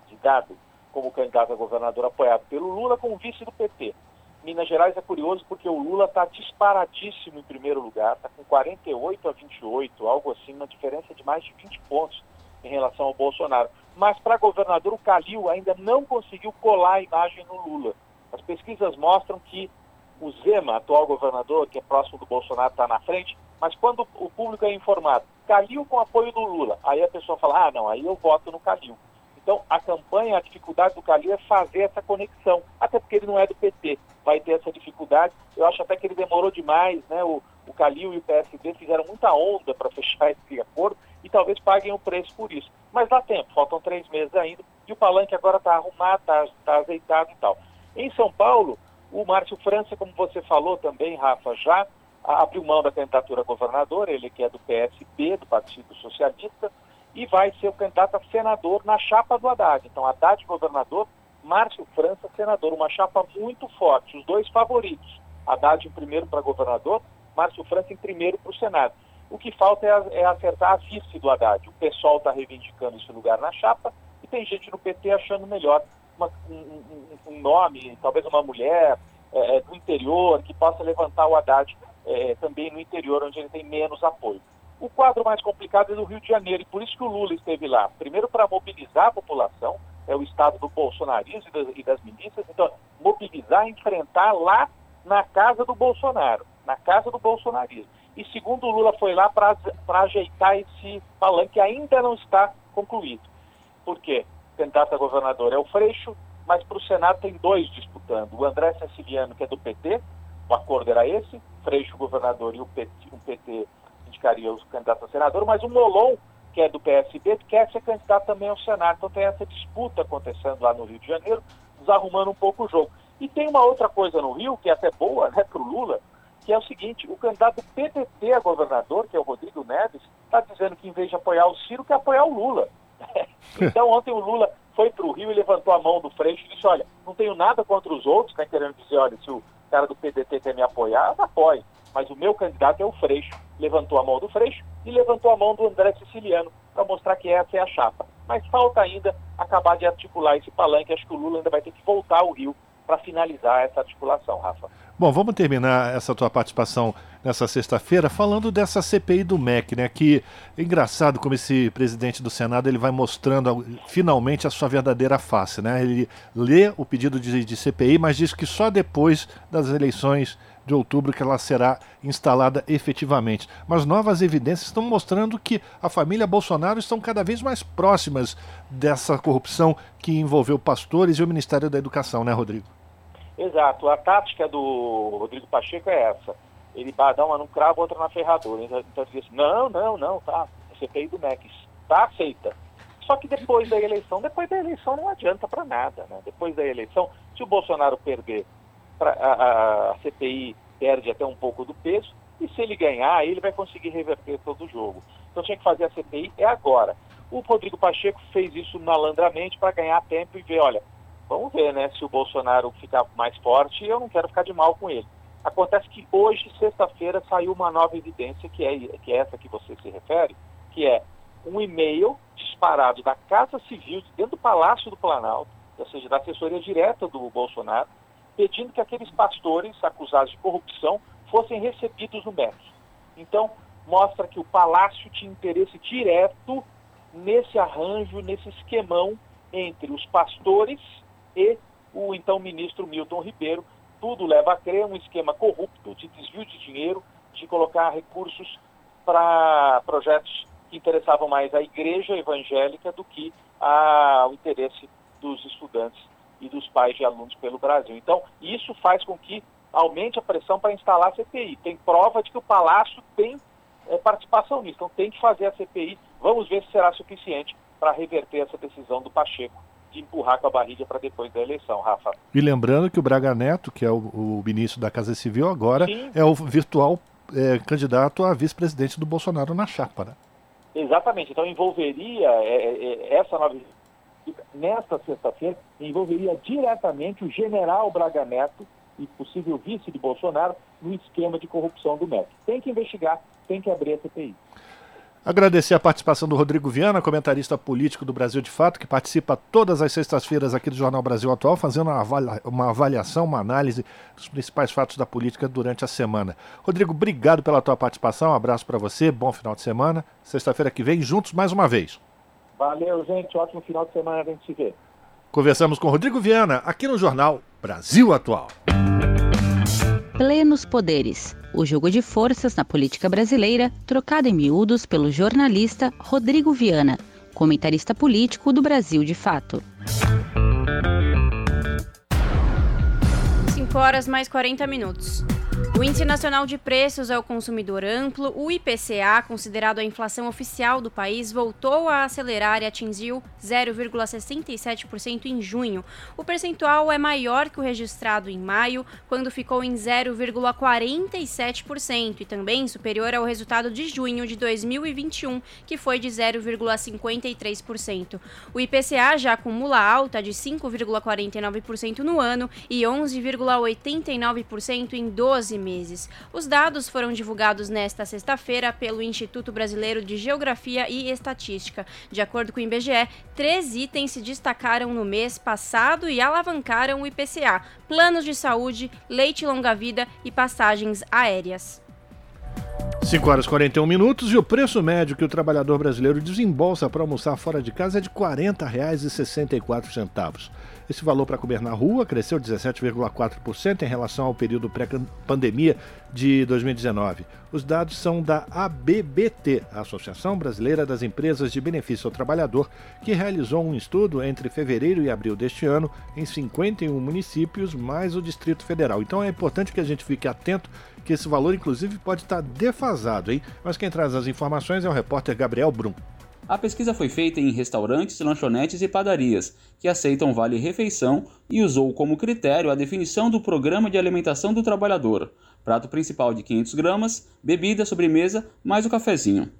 de Dado, como candidato a governador apoiado pelo Lula, como vice do PT. Minas Gerais é curioso porque o Lula está disparadíssimo em primeiro lugar, está com 48 a 28, algo assim, uma diferença de mais de 20 pontos em relação ao Bolsonaro. Mas para governador, o Calil ainda não conseguiu colar a imagem no Lula. As pesquisas mostram que o Zema, atual governador, que é próximo do Bolsonaro, está na frente, mas quando o público é informado, Calil com apoio do Lula, aí a pessoa fala, ah, não, aí eu voto no Calil. Então, a campanha, a dificuldade do Calil é fazer essa conexão, até porque ele não é do PT, vai ter essa dificuldade. Eu acho até que ele demorou demais, né? O, o Calil e o PSD fizeram muita onda para (laughs) fechar esse acordo e talvez paguem o preço por isso. Mas dá tempo, faltam três meses ainda, e o palanque agora está arrumado, está tá azeitado e tal. Em São Paulo, o Márcio França, como você falou também, Rafa, já abriu mão da candidatura a governador, ele que é do PSB, do Partido Socialista, e vai ser o candidato a senador na chapa do Haddad. Então, Haddad governador, Márcio França senador, uma chapa muito forte, os dois favoritos. Haddad em primeiro para governador, Márcio França em primeiro para o Senado. O que falta é, é acertar a vice do Haddad. O pessoal está reivindicando esse lugar na chapa e tem gente no PT achando melhor uma, um, um, nome, talvez uma mulher é, é, do interior que possa levantar o Haddad é, também no interior, onde ele tem menos apoio. O quadro mais complicado é do Rio de Janeiro, e por isso que o Lula esteve lá. Primeiro, para mobilizar a população, é o estado do bolsonarismo e das, e das milícias, então, mobilizar, enfrentar lá na casa do Bolsonaro, na casa do bolsonarismo. E segundo, o Lula foi lá para ajeitar esse palanque que ainda não está concluído. Por quê? Candidato a governador é o Freixo, mas para o Senado tem dois disputando. O André Ceciliano, que é do PT, o acordo era esse, Freixo governador e o PT, o PT indicaria os candidatos a senador, mas o Molon, que é do PSB, quer ser candidato também ao Senado. Então tem essa disputa acontecendo lá no Rio de Janeiro, desarrumando um pouco o jogo. E tem uma outra coisa no Rio, que é até boa né, para o Lula, que é o seguinte, o candidato PDT a governador, que é o Rodrigo Neves, está dizendo que em vez de apoiar o Ciro, quer apoiar o Lula. (laughs) então ontem o Lula foi para o Rio e levantou a mão do Freixo e disse, olha, não tenho nada contra os outros, né, querendo dizer, olha, se o cara do PDT quer me apoiar, apoie. Mas o meu candidato é o Freixo. Levantou a mão do Freixo e levantou a mão do André Siciliano para mostrar que essa é a chapa. Mas falta ainda acabar de articular esse palanque. Acho que o Lula ainda vai ter que voltar ao Rio para finalizar essa articulação, Rafa. Bom, vamos terminar essa tua participação nessa sexta-feira falando dessa CPI do MEC, né? Que engraçado como esse presidente do Senado ele vai mostrando finalmente a sua verdadeira face, né? Ele lê o pedido de, de CPI, mas diz que só depois das eleições de outubro que ela será instalada efetivamente. Mas novas evidências estão mostrando que a família Bolsonaro estão cada vez mais próximas dessa corrupção que envolveu pastores e o Ministério da Educação, né, Rodrigo? Exato. A tática do Rodrigo Pacheco é essa. Ele dá uma no cravo, outra na ferradura. Então, então ele diz não, não, não, tá. A CPI do MEC tá aceita. Só que depois da eleição, depois da eleição não adianta para nada. Né? Depois da eleição, se o Bolsonaro perder, pra, a, a, CPI perde até um pouco do peso, e se ele ganhar, ele vai conseguir reverter todo o jogo. Então tinha que fazer a CPI é agora. O Rodrigo Pacheco fez isso malandramente para ganhar tempo e ver, olha, Vamos ver, né? Se o Bolsonaro ficar mais forte, eu não quero ficar de mal com ele. Acontece que hoje, sexta-feira, saiu uma nova evidência, que é, que é essa que você se refere, que é um e-mail disparado da Casa Civil, dentro do Palácio do Planalto, ou seja, da assessoria direta do Bolsonaro, pedindo que aqueles pastores acusados de corrupção fossem recebidos no MEC. Então, mostra que o Palácio tinha interesse direto nesse arranjo, nesse esquemão entre os pastores e o então ministro Milton Ribeiro, tudo leva a crer um esquema corrupto de desvio de dinheiro, de colocar recursos para projetos que interessavam mais a igreja evangélica do que a, o interesse dos estudantes e dos pais de alunos pelo Brasil. Então, isso faz com que aumente a pressão para instalar a CPI. Tem prova de que o Palácio tem é, participação nisso, então tem que fazer a CPI. Vamos ver se será suficiente para reverter essa decisão do Pacheco de empurrar com a barriga para depois da eleição, Rafa. E lembrando que o Braga Neto, que é o, o ministro da Casa Civil agora, Sim. é o virtual é, candidato a vice-presidente do Bolsonaro na chapa, né? Exatamente. Então envolveria é, é, é essa nova nesta sexta-feira envolveria diretamente o general Braga Neto e possível vice de Bolsonaro no esquema de corrupção do MEC. Tem que investigar, tem que abrir a CPI. Agradecer a participação do Rodrigo Viana, comentarista político do Brasil de Fato, que participa todas as sextas-feiras aqui do Jornal Brasil Atual, fazendo uma avaliação, uma análise dos principais fatos da política durante a semana. Rodrigo, obrigado pela tua participação, um abraço para você, bom final de semana. Sexta-feira que vem, juntos mais uma vez. Valeu, gente, ótimo final de semana, a gente se vê. Conversamos com Rodrigo Viana, aqui no Jornal Brasil Atual. Plenos poderes. O jogo de forças na política brasileira, trocado em miúdos pelo jornalista Rodrigo Viana, comentarista político do Brasil de Fato. 5 horas mais 40 minutos. O Índice Nacional de Preços ao Consumidor Amplo, o IPCA, considerado a inflação oficial do país, voltou a acelerar e atingiu 0,67% em junho. O percentual é maior que o registrado em maio, quando ficou em 0,47%, e também superior ao resultado de junho de 2021, que foi de 0,53%. O IPCA já acumula alta de 5,49% no ano e 11,89% em 12 meses. Os dados foram divulgados nesta sexta-feira pelo Instituto Brasileiro de Geografia e Estatística. De acordo com o IBGE, três itens se destacaram no mês passado e alavancaram o IPCA: planos de saúde, leite longa-vida e passagens aéreas. 5 horas e 41 minutos e o preço médio que o trabalhador brasileiro desembolsa para almoçar fora de casa é de R$ 40,64. Esse valor para comer na rua cresceu 17,4% em relação ao período pré-pandemia de 2019. Os dados são da ABBT, a Associação Brasileira das Empresas de Benefício ao Trabalhador, que realizou um estudo entre fevereiro e abril deste ano em 51 municípios, mais o Distrito Federal. Então é importante que a gente fique atento que esse valor, inclusive, pode estar defasado, hein? Mas quem traz as informações é o repórter Gabriel Brum. A pesquisa foi feita em restaurantes, lanchonetes e padarias, que aceitam vale-refeição e usou como critério a definição do Programa de Alimentação do Trabalhador, prato principal de 500 gramas, bebida, sobremesa, mais o cafezinho.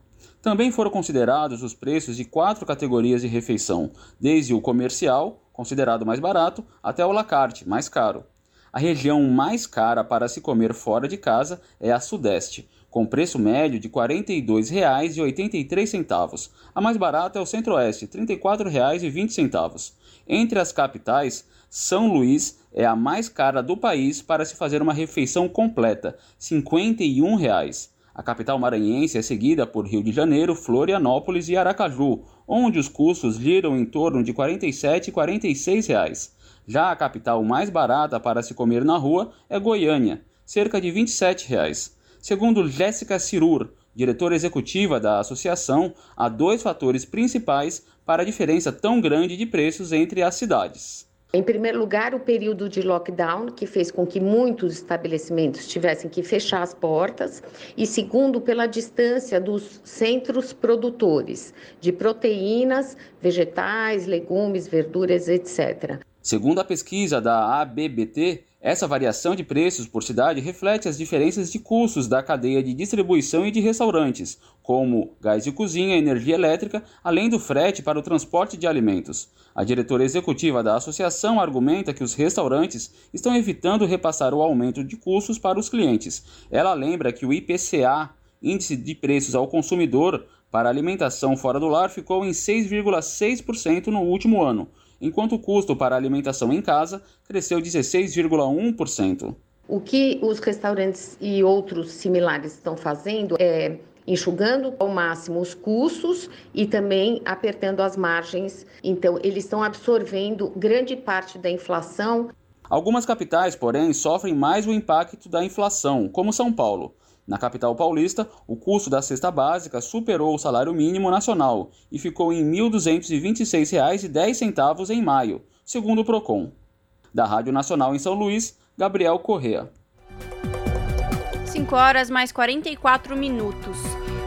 Também foram considerados os preços de quatro categorias de refeição, desde o comercial, considerado mais barato, até o la carte, mais caro. A região mais cara para se comer fora de casa é a Sudeste, com preço médio de R$ 42,83. A mais barata é o Centro-Oeste, R$ 34,20. Entre as capitais, São Luís é a mais cara do país para se fazer uma refeição completa, 51 reais. A capital maranhense é seguida por Rio de Janeiro, Florianópolis e Aracaju, onde os custos giram em torno de R$ 47 e 46 reais. Já a capital mais barata para se comer na rua é Goiânia, cerca de 27 reais. Segundo Jéssica Cirur, diretora executiva da associação, há dois fatores principais para a diferença tão grande de preços entre as cidades. Em primeiro lugar, o período de lockdown, que fez com que muitos estabelecimentos tivessem que fechar as portas, e segundo, pela distância dos centros produtores de proteínas, vegetais, legumes, verduras, etc. Segundo a pesquisa da ABBT, essa variação de preços por cidade reflete as diferenças de custos da cadeia de distribuição e de restaurantes, como gás de cozinha, energia elétrica, além do frete para o transporte de alimentos. A diretora executiva da associação argumenta que os restaurantes estão evitando repassar o aumento de custos para os clientes. Ela lembra que o IPCA, Índice de Preços ao Consumidor, para alimentação fora do lar ficou em 6,6% no último ano enquanto o custo para a alimentação em casa cresceu 16,1%. O que os restaurantes e outros similares estão fazendo é enxugando ao máximo os custos e também apertando as margens. Então, eles estão absorvendo grande parte da inflação. Algumas capitais, porém, sofrem mais o impacto da inflação, como São Paulo. Na capital paulista, o custo da cesta básica superou o salário mínimo nacional e ficou em R$ 1.226,10 em maio, segundo o Procon. Da Rádio Nacional em São Luís, Gabriel Correa. 5 horas mais 44 minutos.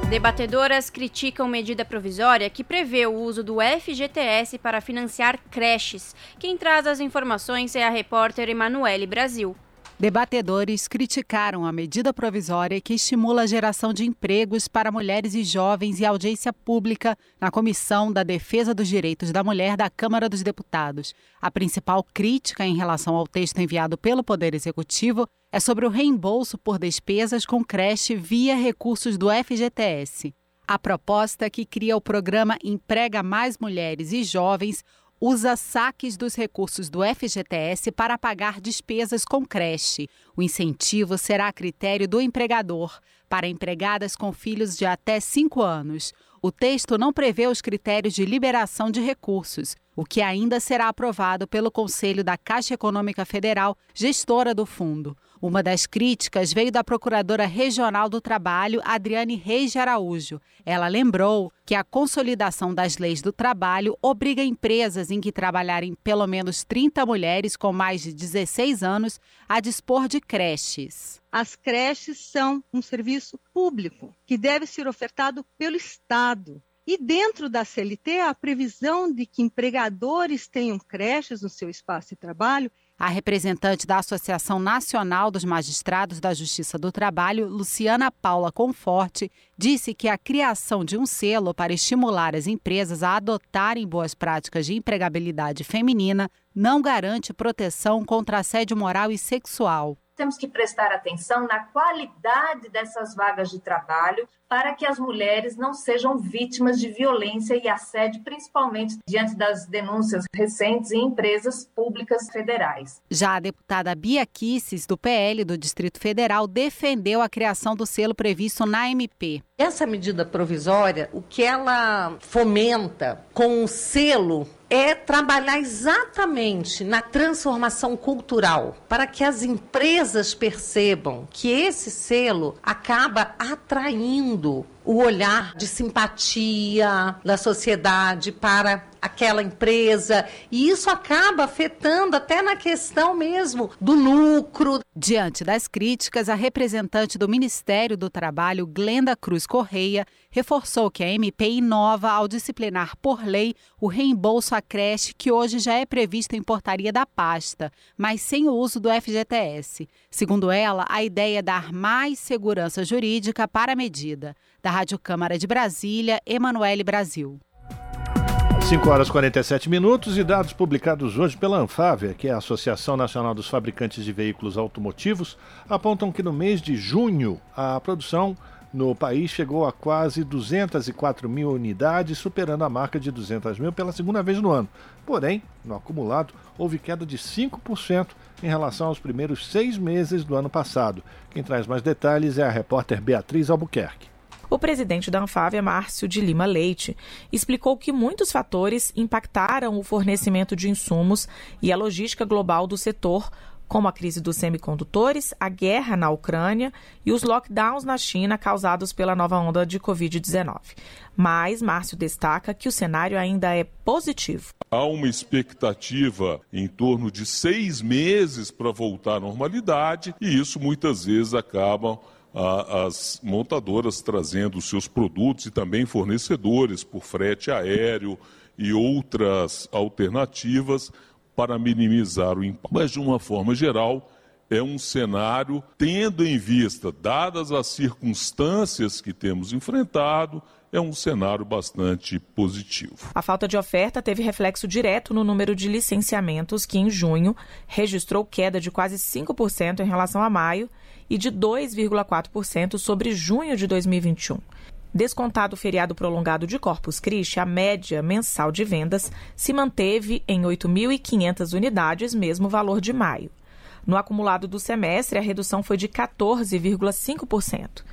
Debatedoras criticam medida provisória que prevê o uso do FGTS para financiar creches. Quem traz as informações é a repórter Emanuele Brasil. Debatedores criticaram a medida provisória que estimula a geração de empregos para mulheres e jovens e audiência pública na Comissão da Defesa dos Direitos da Mulher da Câmara dos Deputados. A principal crítica em relação ao texto enviado pelo Poder Executivo é sobre o reembolso por despesas com creche via recursos do FGTS. A proposta que cria o programa Emprega Mais Mulheres e Jovens usa saques dos recursos do FGTS para pagar despesas com creche. O incentivo será a critério do empregador para empregadas com filhos de até 5 anos. O texto não prevê os critérios de liberação de recursos, o que ainda será aprovado pelo Conselho da Caixa Econômica Federal, gestora do fundo. Uma das críticas veio da Procuradora Regional do Trabalho, Adriane Reis de Araújo. Ela lembrou que a consolidação das leis do trabalho obriga empresas em que trabalharem pelo menos 30 mulheres com mais de 16 anos a dispor de creches. As creches são um serviço público que deve ser ofertado pelo Estado. E dentro da CLT, a previsão de que empregadores tenham creches no seu espaço de trabalho a representante da Associação Nacional dos Magistrados da Justiça do Trabalho, Luciana Paula Conforte, disse que a criação de um selo para estimular as empresas a adotarem boas práticas de empregabilidade feminina não garante proteção contra assédio moral e sexual. Temos que prestar atenção na qualidade dessas vagas de trabalho para que as mulheres não sejam vítimas de violência e assédio, principalmente diante das denúncias recentes em empresas públicas federais. Já a deputada Bia Kisses, do PL do Distrito Federal, defendeu a criação do selo previsto na MP. Essa medida provisória, o que ela fomenta com o selo é trabalhar exatamente na transformação cultural, para que as empresas percebam que esse selo acaba atraindo tudo o olhar de simpatia da sociedade para aquela empresa, e isso acaba afetando até na questão mesmo do lucro. Diante das críticas, a representante do Ministério do Trabalho, Glenda Cruz Correia, reforçou que a MP inova ao disciplinar por lei o reembolso à creche que hoje já é previsto em portaria da pasta, mas sem o uso do FGTS. Segundo ela, a ideia é dar mais segurança jurídica para a medida. Da Rádio Câmara de Brasília, Emanuele Brasil. 5 horas e 47 minutos e dados publicados hoje pela Anfávia, que é a Associação Nacional dos Fabricantes de Veículos Automotivos, apontam que no mês de junho a produção no país chegou a quase 204 mil unidades, superando a marca de 200 mil pela segunda vez no ano. Porém, no acumulado, houve queda de 5% em relação aos primeiros seis meses do ano passado. Quem traz mais detalhes é a repórter Beatriz Albuquerque. O presidente da Anfávia, Márcio de Lima Leite, explicou que muitos fatores impactaram o fornecimento de insumos e a logística global do setor, como a crise dos semicondutores, a guerra na Ucrânia e os lockdowns na China causados pela nova onda de Covid-19. Mas Márcio destaca que o cenário ainda é positivo. Há uma expectativa em torno de seis meses para voltar à normalidade e isso muitas vezes acaba as montadoras trazendo seus produtos e também fornecedores por frete aéreo e outras alternativas para minimizar o impacto. Mas, de uma forma geral, é um cenário tendo em vista, dadas as circunstâncias que temos enfrentado, é um cenário bastante positivo. A falta de oferta teve reflexo direto no número de licenciamentos, que em junho registrou queda de quase 5% em relação a maio e de 2,4% sobre junho de 2021. Descontado o feriado prolongado de Corpus Christi, a média mensal de vendas se manteve em 8.500 unidades, mesmo valor de maio. No acumulado do semestre, a redução foi de 14,5%.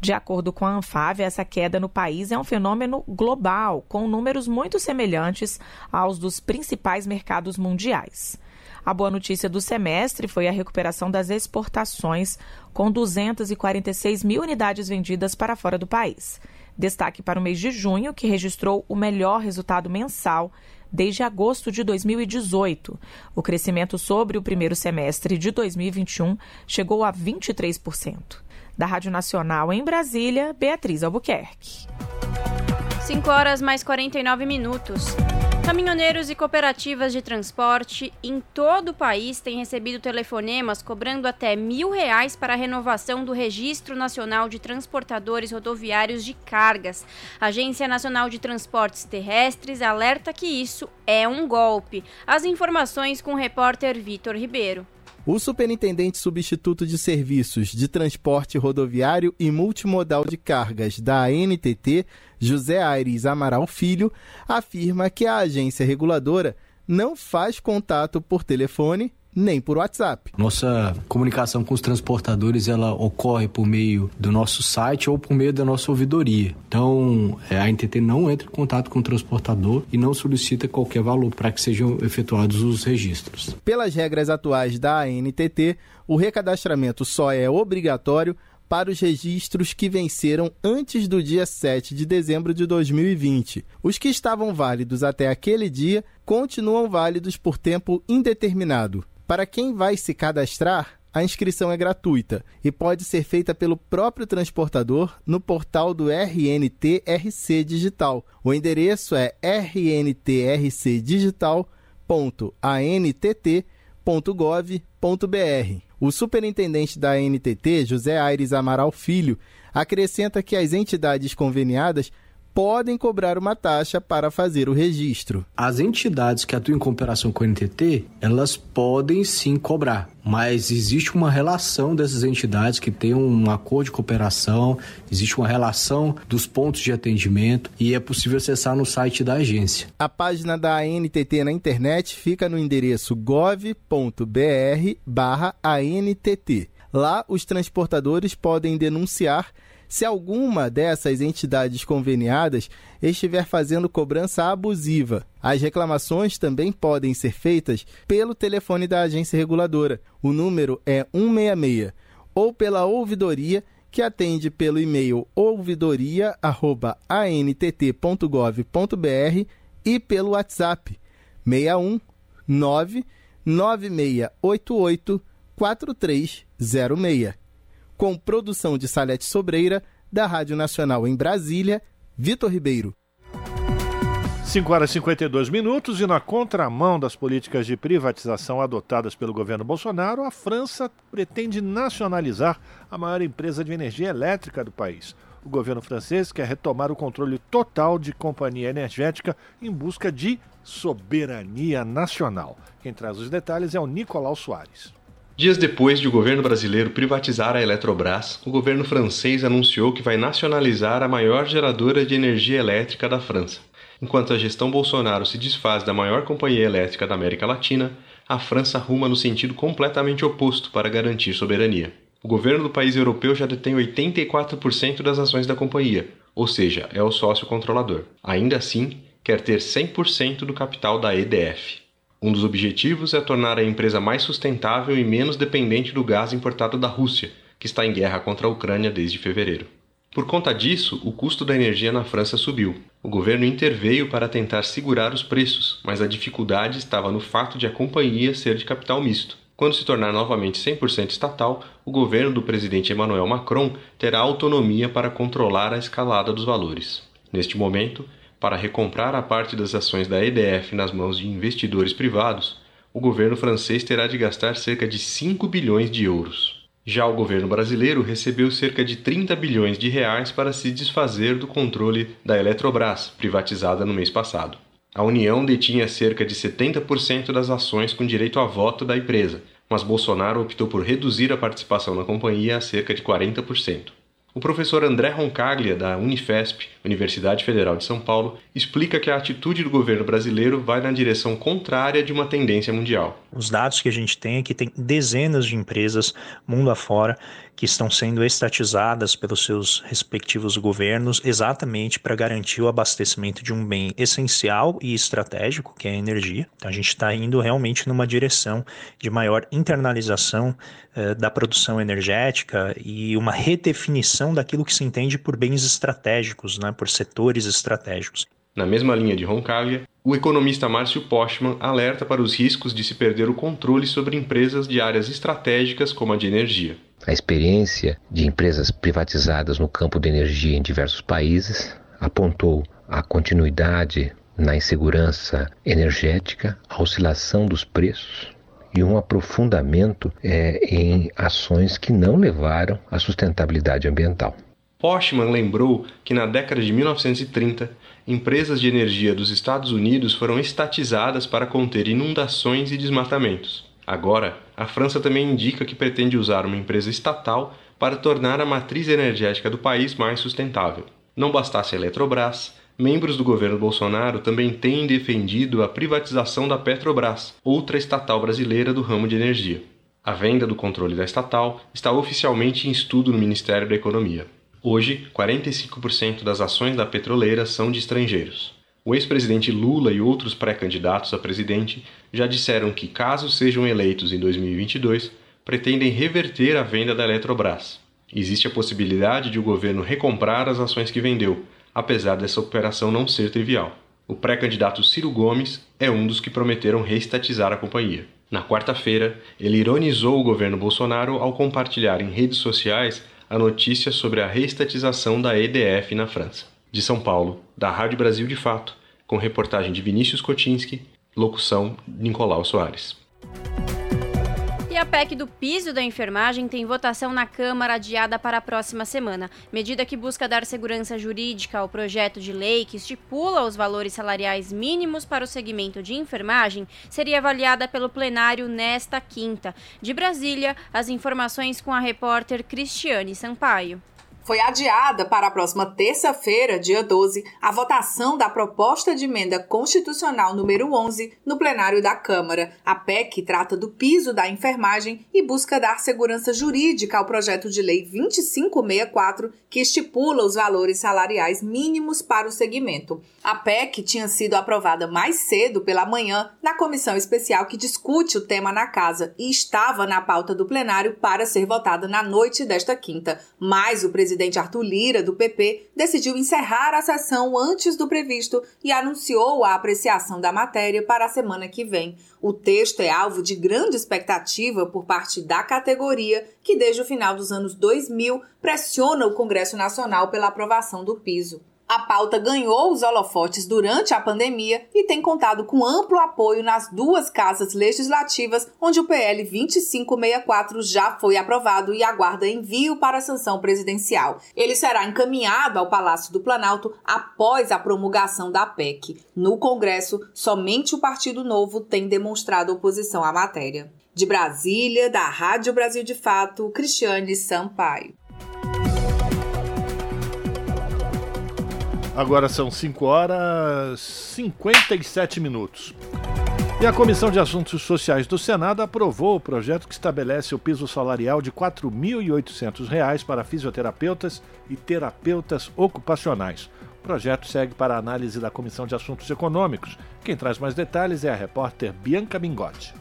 De acordo com a Anfávia, essa queda no país é um fenômeno global, com números muito semelhantes aos dos principais mercados mundiais. A boa notícia do semestre foi a recuperação das exportações, com 246 mil unidades vendidas para fora do país. Destaque para o mês de junho, que registrou o melhor resultado mensal desde agosto de 2018. O crescimento sobre o primeiro semestre de 2021 chegou a 23%. Da Rádio Nacional em Brasília, Beatriz Albuquerque. 5 horas mais 49 minutos. Caminhoneiros e cooperativas de transporte em todo o país têm recebido telefonemas cobrando até mil reais para a renovação do Registro Nacional de Transportadores Rodoviários de Cargas. A Agência Nacional de Transportes Terrestres alerta que isso é um golpe. As informações com o repórter Vitor Ribeiro. O superintendente substituto de serviços de transporte rodoviário e multimodal de cargas da ANTT, José Aires Amaral Filho, afirma que a agência reguladora não faz contato por telefone nem por WhatsApp. Nossa comunicação com os transportadores ela ocorre por meio do nosso site ou por meio da nossa ouvidoria. Então, é, a NTT não entra em contato com o transportador e não solicita qualquer valor para que sejam efetuados os registros. Pelas regras atuais da ANTT, o recadastramento só é obrigatório para os registros que venceram antes do dia 7 de dezembro de 2020. Os que estavam válidos até aquele dia continuam válidos por tempo indeterminado. Para quem vai se cadastrar, a inscrição é gratuita e pode ser feita pelo próprio transportador no portal do RNTRC Digital. O endereço é rntrcdigital.antt.gov.br. O superintendente da ANTT, José Aires Amaral Filho, acrescenta que as entidades conveniadas podem cobrar uma taxa para fazer o registro. As entidades que atuam em cooperação com o NTT, elas podem sim cobrar, mas existe uma relação dessas entidades que tem um acordo de cooperação, existe uma relação dos pontos de atendimento e é possível acessar no site da agência. A página da ANTT na internet fica no endereço gov.br/ANTT. Lá, os transportadores podem denunciar se alguma dessas entidades conveniadas estiver fazendo cobrança abusiva. As reclamações também podem ser feitas pelo telefone da agência reguladora. O número é 166 ou pela ouvidoria que atende pelo e-mail ouvidoria@antt.gov.br e pelo WhatsApp 61 99688 4306 com produção de Salete Sobreira, da Rádio Nacional em Brasília, Vitor Ribeiro. 5 horas e 52 minutos e na contramão das políticas de privatização adotadas pelo governo Bolsonaro, a França pretende nacionalizar a maior empresa de energia elétrica do país. O governo francês quer retomar o controle total de companhia energética em busca de soberania nacional. Quem traz os detalhes é o Nicolau Soares. Dias depois de o governo brasileiro privatizar a Eletrobras, o governo francês anunciou que vai nacionalizar a maior geradora de energia elétrica da França. Enquanto a gestão Bolsonaro se desfaz da maior companhia elétrica da América Latina, a França ruma no sentido completamente oposto para garantir soberania. O governo do país europeu já detém 84% das ações da companhia, ou seja, é o sócio controlador. Ainda assim, quer ter 100% do capital da EDF. Um dos objetivos é tornar a empresa mais sustentável e menos dependente do gás importado da Rússia, que está em guerra contra a Ucrânia desde fevereiro. Por conta disso, o custo da energia na França subiu. O governo interveio para tentar segurar os preços, mas a dificuldade estava no fato de a companhia ser de capital misto. Quando se tornar novamente 100% estatal, o governo do presidente Emmanuel Macron terá autonomia para controlar a escalada dos valores. Neste momento, para recomprar a parte das ações da EDF nas mãos de investidores privados, o governo francês terá de gastar cerca de 5 bilhões de euros. Já o governo brasileiro recebeu cerca de 30 bilhões de reais para se desfazer do controle da Eletrobras, privatizada no mês passado. A União detinha cerca de 70% das ações com direito a voto da empresa, mas Bolsonaro optou por reduzir a participação na companhia a cerca de 40%. O professor André Roncaglia, da Unifesp, Universidade Federal de São Paulo, explica que a atitude do governo brasileiro vai na direção contrária de uma tendência mundial. Os dados que a gente tem é que tem dezenas de empresas mundo afora que estão sendo estatizadas pelos seus respectivos governos exatamente para garantir o abastecimento de um bem essencial e estratégico, que é a energia. Então a gente está indo realmente numa direção de maior internalização eh, da produção energética e uma redefinição daquilo que se entende por bens estratégicos, né, por setores estratégicos. Na mesma linha de Roncaglia, o economista Márcio Postman alerta para os riscos de se perder o controle sobre empresas de áreas estratégicas como a de energia. A experiência de empresas privatizadas no campo da energia em diversos países apontou a continuidade na insegurança energética, a oscilação dos preços e um aprofundamento é, em ações que não levaram à sustentabilidade ambiental. Postman lembrou que na década de 1930 empresas de energia dos Estados Unidos foram estatizadas para conter inundações e desmatamentos. Agora, a França também indica que pretende usar uma empresa estatal para tornar a matriz energética do país mais sustentável. Não bastasse a Eletrobras, membros do governo Bolsonaro também têm defendido a privatização da Petrobras, outra estatal brasileira do ramo de energia. A venda do controle da estatal está oficialmente em estudo no Ministério da Economia. Hoje, 45% das ações da petroleira são de estrangeiros. O ex-presidente Lula e outros pré-candidatos a presidente já disseram que, caso sejam eleitos em 2022, pretendem reverter a venda da Eletrobras. Existe a possibilidade de o governo recomprar as ações que vendeu, apesar dessa operação não ser trivial. O pré-candidato Ciro Gomes é um dos que prometeram reestatizar a companhia. Na quarta-feira, ele ironizou o governo Bolsonaro ao compartilhar em redes sociais a notícia sobre a reestatização da EDF na França. De São Paulo, da Rádio Brasil de Fato, com reportagem de Vinícius Kotinski, locução Nicolau Soares a PEC do piso da enfermagem tem votação na Câmara adiada para a próxima semana. Medida que busca dar segurança jurídica ao projeto de lei que estipula os valores salariais mínimos para o segmento de enfermagem seria avaliada pelo plenário nesta quinta. De Brasília, as informações com a repórter Cristiane Sampaio foi adiada para a próxima terça-feira, dia 12, a votação da proposta de emenda constitucional número 11 no plenário da Câmara. A PEC trata do piso da enfermagem e busca dar segurança jurídica ao projeto de lei 2564, que estipula os valores salariais mínimos para o segmento. A PEC tinha sido aprovada mais cedo pela manhã na comissão especial que discute o tema na casa e estava na pauta do plenário para ser votada na noite desta quinta, mas o presidente presidente Arthur Lira, do PP, decidiu encerrar a sessão antes do previsto e anunciou a apreciação da matéria para a semana que vem. O texto é alvo de grande expectativa por parte da categoria, que desde o final dos anos 2000 pressiona o Congresso Nacional pela aprovação do piso. A pauta ganhou os holofotes durante a pandemia e tem contado com amplo apoio nas duas casas legislativas, onde o PL 2564 já foi aprovado e aguarda envio para a sanção presidencial. Ele será encaminhado ao Palácio do Planalto após a promulgação da PEC. No Congresso, somente o Partido Novo tem demonstrado oposição à matéria. De Brasília, da Rádio Brasil de Fato, Cristiane Sampaio. Agora são 5 horas 57 minutos. E a Comissão de Assuntos Sociais do Senado aprovou o projeto que estabelece o piso salarial de R$ 4.800 para fisioterapeutas e terapeutas ocupacionais. O projeto segue para a análise da Comissão de Assuntos Econômicos. Quem traz mais detalhes é a repórter Bianca Mingotti.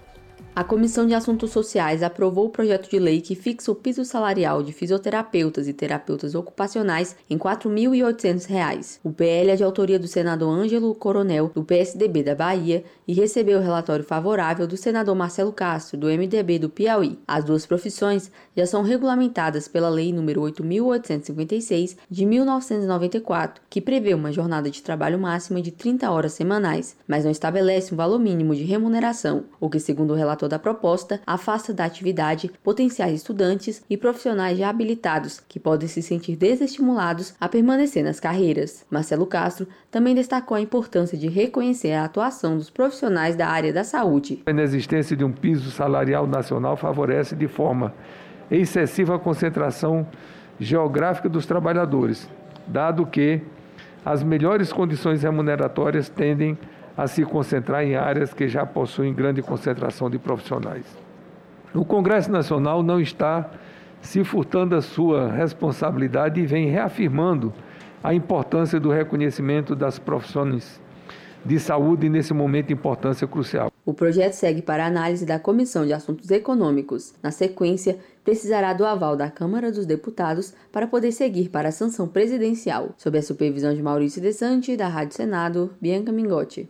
A Comissão de Assuntos Sociais aprovou o projeto de lei que fixa o piso salarial de fisioterapeutas e terapeutas ocupacionais em R$ 4.800. O PL é de autoria do senador Ângelo Coronel, do PSDB da Bahia, e recebeu o relatório favorável do senador Marcelo Castro, do MDB do Piauí. As duas profissões já são regulamentadas pela Lei nº 8.856 de 1994, que prevê uma jornada de trabalho máxima de 30 horas semanais, mas não estabelece um valor mínimo de remuneração, o que, segundo o relator da proposta afasta da atividade potenciais estudantes e profissionais já habilitados que podem se sentir desestimulados a permanecer nas carreiras. Marcelo Castro também destacou a importância de reconhecer a atuação dos profissionais da área da saúde. A inexistência de um piso salarial nacional favorece de forma excessiva concentração geográfica dos trabalhadores, dado que as melhores condições remuneratórias tendem a se concentrar em áreas que já possuem grande concentração de profissionais. O Congresso Nacional não está se furtando a sua responsabilidade e vem reafirmando a importância do reconhecimento das profissões de saúde nesse momento de importância crucial. O projeto segue para análise da Comissão de Assuntos Econômicos. Na sequência, precisará do aval da Câmara dos Deputados para poder seguir para a sanção presidencial, sob a supervisão de Maurício Desante, da Rádio Senado, Bianca Mingotti.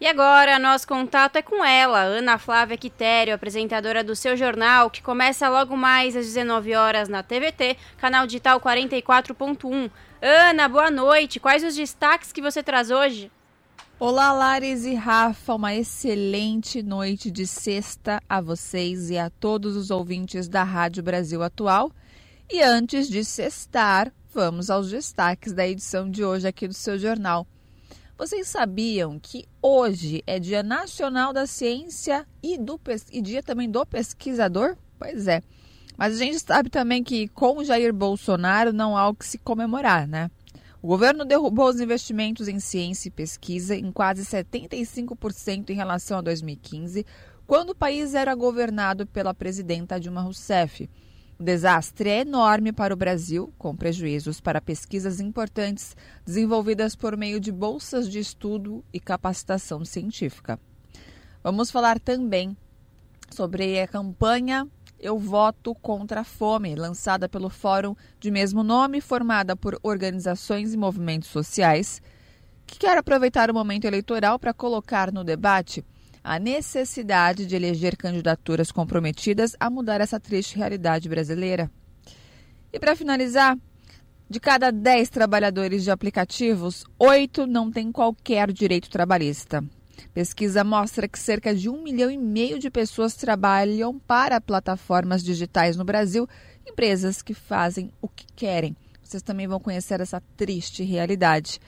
E agora, nosso contato é com ela, Ana Flávia Quitério, apresentadora do seu jornal, que começa logo mais às 19 horas na TVT, canal digital 44.1. Ana, boa noite. Quais os destaques que você traz hoje? Olá, Lares e Rafa, uma excelente noite de sexta a vocês e a todos os ouvintes da Rádio Brasil Atual. E antes de sextar, vamos aos destaques da edição de hoje aqui do seu jornal. Vocês sabiam que hoje é Dia Nacional da Ciência e, do, e Dia também do Pesquisador? Pois é. Mas a gente sabe também que com Jair Bolsonaro não há o que se comemorar, né? O governo derrubou os investimentos em ciência e pesquisa em quase 75% em relação a 2015, quando o país era governado pela presidenta Dilma Rousseff. O desastre é enorme para o Brasil, com prejuízos para pesquisas importantes desenvolvidas por meio de bolsas de estudo e capacitação científica. Vamos falar também sobre a campanha Eu Voto contra a Fome, lançada pelo Fórum de mesmo nome, formada por organizações e movimentos sociais, que quer aproveitar o momento eleitoral para colocar no debate a necessidade de eleger candidaturas comprometidas a mudar essa triste realidade brasileira. E para finalizar, de cada 10 trabalhadores de aplicativos, 8 não têm qualquer direito trabalhista. Pesquisa mostra que cerca de um milhão e meio de pessoas trabalham para plataformas digitais no Brasil, empresas que fazem o que querem. Vocês também vão conhecer essa triste realidade.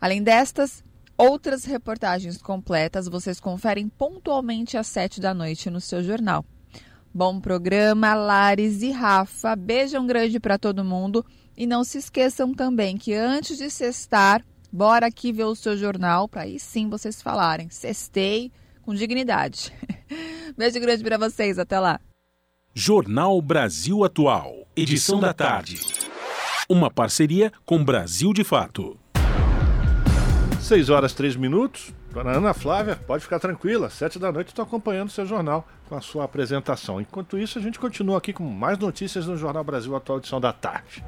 Além destas, Outras reportagens completas vocês conferem pontualmente às sete da noite no seu jornal. Bom programa, Lares e Rafa. Beijão grande para todo mundo. E não se esqueçam também que antes de sextar, bora aqui ver o seu jornal para aí sim vocês falarem. Sextei com dignidade. (laughs) Beijo grande para vocês. Até lá. Jornal Brasil Atual. Edição da tarde. Uma parceria com Brasil de Fato. 6 horas 3 minutos. Dona Ana Flávia, pode ficar tranquila. Sete da noite estou acompanhando o seu jornal com a sua apresentação. Enquanto isso, a gente continua aqui com mais notícias no Jornal Brasil Atual Edição da Tarde.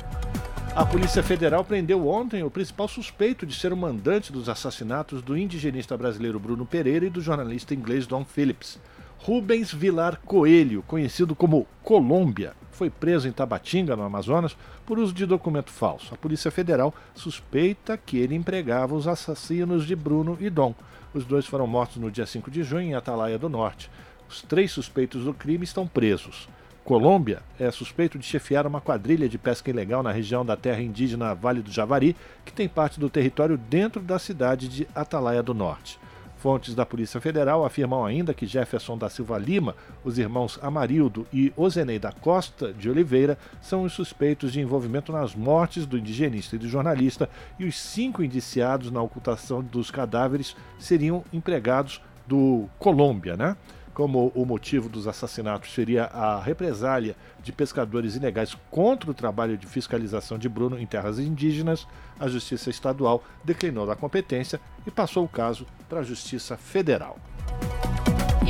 A Polícia Federal prendeu ontem o principal suspeito de ser o mandante dos assassinatos do indigenista brasileiro Bruno Pereira e do jornalista inglês Don Phillips. Rubens Vilar Coelho, conhecido como Colômbia, foi preso em Tabatinga, no Amazonas, por uso de documento falso. A Polícia Federal suspeita que ele empregava os assassinos de Bruno e Dom. Os dois foram mortos no dia 5 de junho em Atalaia do Norte. Os três suspeitos do crime estão presos. Colômbia é suspeito de chefiar uma quadrilha de pesca ilegal na região da terra indígena Vale do Javari, que tem parte do território dentro da cidade de Atalaia do Norte. Fontes da Polícia Federal afirmam ainda que Jefferson da Silva Lima, os irmãos Amarildo e Ozenei da Costa de Oliveira são os suspeitos de envolvimento nas mortes do indigenista e do jornalista, e os cinco indiciados na ocultação dos cadáveres seriam empregados do Colômbia, né? Como o motivo dos assassinatos seria a represália de pescadores ilegais contra o trabalho de fiscalização de Bruno em terras indígenas, a Justiça Estadual declinou da competência e passou o caso para a Justiça Federal.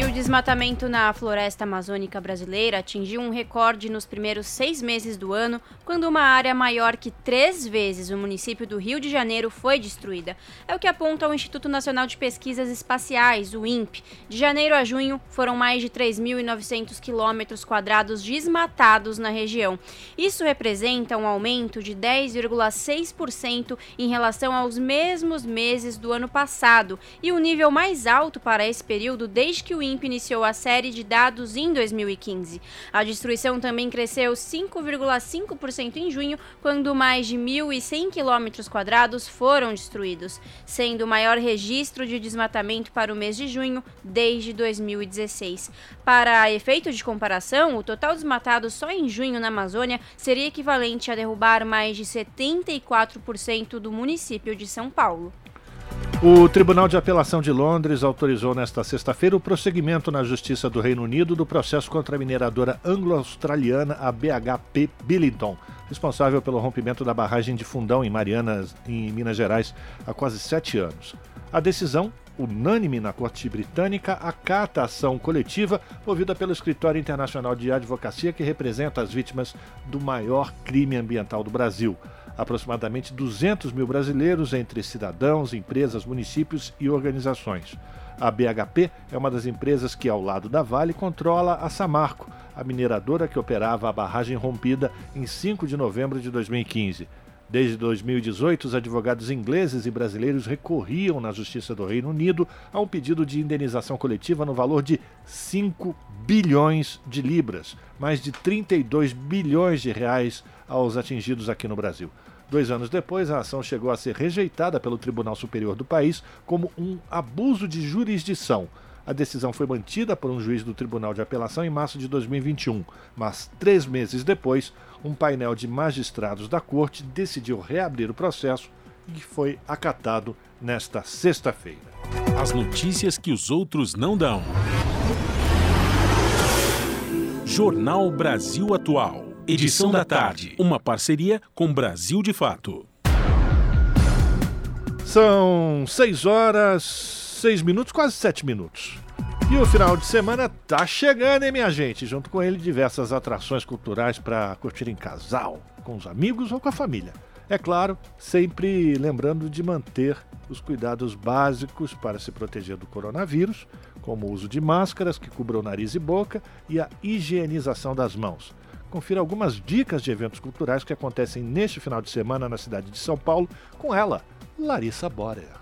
E o desmatamento na floresta amazônica brasileira atingiu um recorde nos primeiros seis meses do ano, quando uma área maior que três vezes o município do Rio de Janeiro foi destruída. É o que aponta o Instituto Nacional de Pesquisas Espaciais, o INPE. De janeiro a junho, foram mais de 3.900 quilômetros quadrados desmatados na região. Isso representa um aumento de 10,6% em relação aos mesmos meses do ano passado e o nível mais alto para esse período desde que o INPE iniciou a série de dados em 2015. A destruição também cresceu 5,5% em junho, quando mais de 1.100 quilômetros quadrados foram destruídos, sendo o maior registro de desmatamento para o mês de junho desde 2016. Para efeito de comparação, o total desmatado só em junho na Amazônia seria equivalente a derrubar mais de 74% do município de São Paulo. O Tribunal de Apelação de Londres autorizou nesta sexta-feira o prosseguimento na Justiça do Reino Unido do processo contra a mineradora anglo-australiana a BHP responsável pelo rompimento da barragem de Fundão em Marianas, em Minas Gerais, há quase sete anos. A decisão, unânime na Corte Britânica, acata a ação coletiva movida pelo Escritório Internacional de Advocacia que representa as vítimas do maior crime ambiental do Brasil aproximadamente 200 mil brasileiros entre cidadãos, empresas, municípios e organizações. A BHP é uma das empresas que, ao lado da Vale, controla a Samarco, a mineradora que operava a barragem rompida em 5 de novembro de 2015. Desde 2018, os advogados ingleses e brasileiros recorriam na Justiça do Reino Unido a um pedido de indenização coletiva no valor de 5 bilhões de libras, mais de 32 bilhões de reais aos atingidos aqui no Brasil. Dois anos depois, a ação chegou a ser rejeitada pelo Tribunal Superior do país como um abuso de jurisdição. A decisão foi mantida por um juiz do Tribunal de Apelação em março de 2021, mas três meses depois, um painel de magistrados da corte decidiu reabrir o processo e foi acatado nesta sexta-feira. As notícias que os outros não dão. Jornal Brasil Atual. Edição da tarde. Uma parceria com Brasil de Fato. São 6 horas, 6 minutos, quase 7 minutos. E o final de semana tá chegando, hein, minha gente? Junto com ele, diversas atrações culturais para curtir em casal, com os amigos ou com a família. É claro, sempre lembrando de manter os cuidados básicos para se proteger do coronavírus, como o uso de máscaras que cubram nariz e boca e a higienização das mãos confira algumas dicas de eventos culturais que acontecem neste final de semana na cidade de São Paulo com ela, Larissa Borer.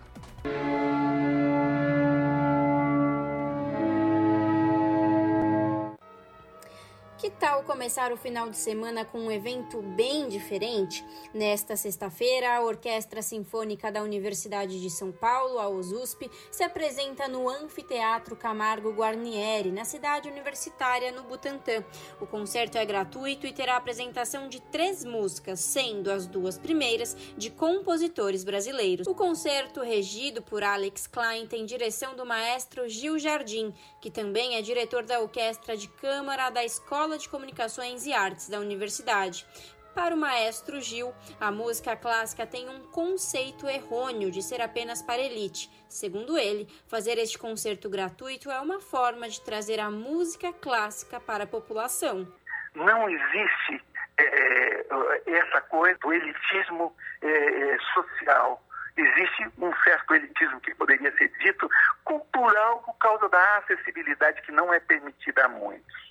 Que tal começar o final de semana com um evento bem diferente? Nesta sexta-feira, a Orquestra Sinfônica da Universidade de São Paulo, a USP, se apresenta no Anfiteatro Camargo Guarnieri, na cidade universitária, no Butantã. O concerto é gratuito e terá apresentação de três músicas, sendo as duas primeiras de compositores brasileiros. O concerto, regido por Alex Klein, tem direção do maestro Gil Jardim, que também é diretor da Orquestra de Câmara da Escola Escola de Comunicações e Artes da universidade. Para o maestro Gil, a música clássica tem um conceito errôneo de ser apenas para elite. Segundo ele, fazer este concerto gratuito é uma forma de trazer a música clássica para a população. Não existe é, essa coisa do elitismo é, social. Existe um certo elitismo que poderia ser dito cultural por causa da acessibilidade que não é permitida a muitos.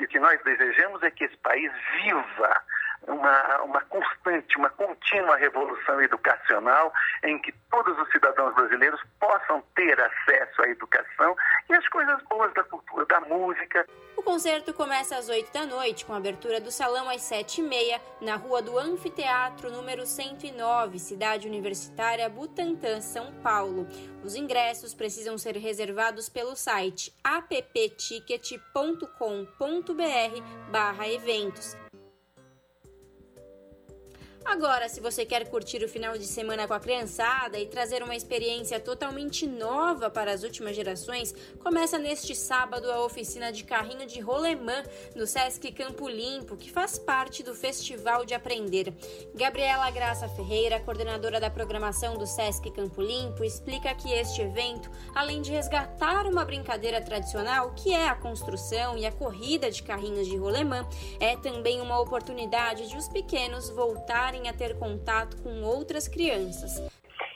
E o que nós desejamos é que esse país viva uma, uma constante, uma contínua revolução educacional em que todos os cidadãos brasileiros possam ter acesso à educação e às coisas boas da cultura, da música. O concerto começa às 8 da noite, com abertura do salão às 7h30, na rua do Anfiteatro, número 109, Cidade Universitária Butantã, São Paulo. Os ingressos precisam ser reservados pelo site appticket.com.br barra eventos. Agora, se você quer curtir o final de semana com a criançada e trazer uma experiência totalmente nova para as últimas gerações, começa neste sábado a oficina de carrinho de rolemã no Sesc Campo Limpo, que faz parte do Festival de Aprender. Gabriela Graça Ferreira, coordenadora da programação do Sesc Campo Limpo, explica que este evento, além de resgatar uma brincadeira tradicional, que é a construção e a corrida de carrinhos de rolemã, é também uma oportunidade de os pequenos voltarem a ter contato com outras crianças.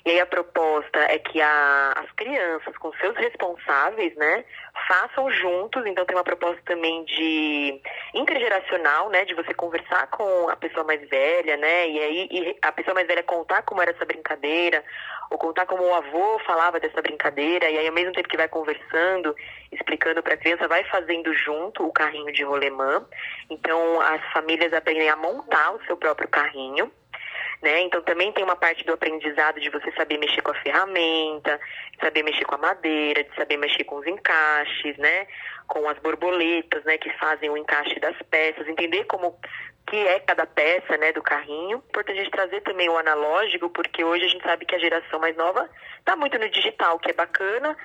E aí a proposta é que a, as crianças, com seus responsáveis, né, façam juntos. Então tem uma proposta também de intergeracional, né, de você conversar com a pessoa mais velha, né, e aí e a pessoa mais velha contar como era essa brincadeira, ou contar como o avô falava dessa brincadeira, e aí ao mesmo tempo que vai conversando, explicando para a criança, vai fazendo junto o carrinho de rolemã. Então as famílias aprendem a montar o seu próprio carrinho. Né? Então também tem uma parte do aprendizado de você saber mexer com a ferramenta, de saber mexer com a madeira, de saber mexer com os encaixes, né? Com as borboletas, né? Que fazem o encaixe das peças, entender como que é cada peça, né, do carrinho. Importante a gente trazer também o analógico, porque hoje a gente sabe que a geração mais nova está muito no digital, que é bacana,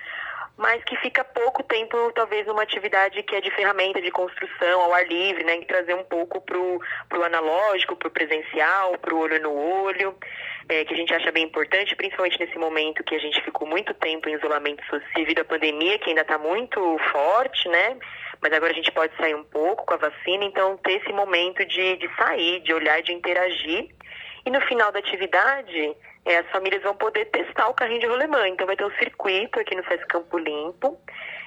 mas que fica pouco tempo, talvez, numa atividade que é de ferramenta de construção, ao ar livre, né? E trazer um pouco pro, pro analógico, pro presencial, pro olho no olho, é, que a gente acha bem importante, principalmente nesse momento que a gente ficou muito tempo em isolamento social devido à pandemia, que ainda está muito forte, né? Mas agora a gente pode sair um pouco com a vacina, então ter esse momento de, de sair, de olhar, de interagir. E no final da atividade, é, as famílias vão poder testar o carrinho de rolemã. Então vai ter um circuito aqui no Sesc Campo Limpo,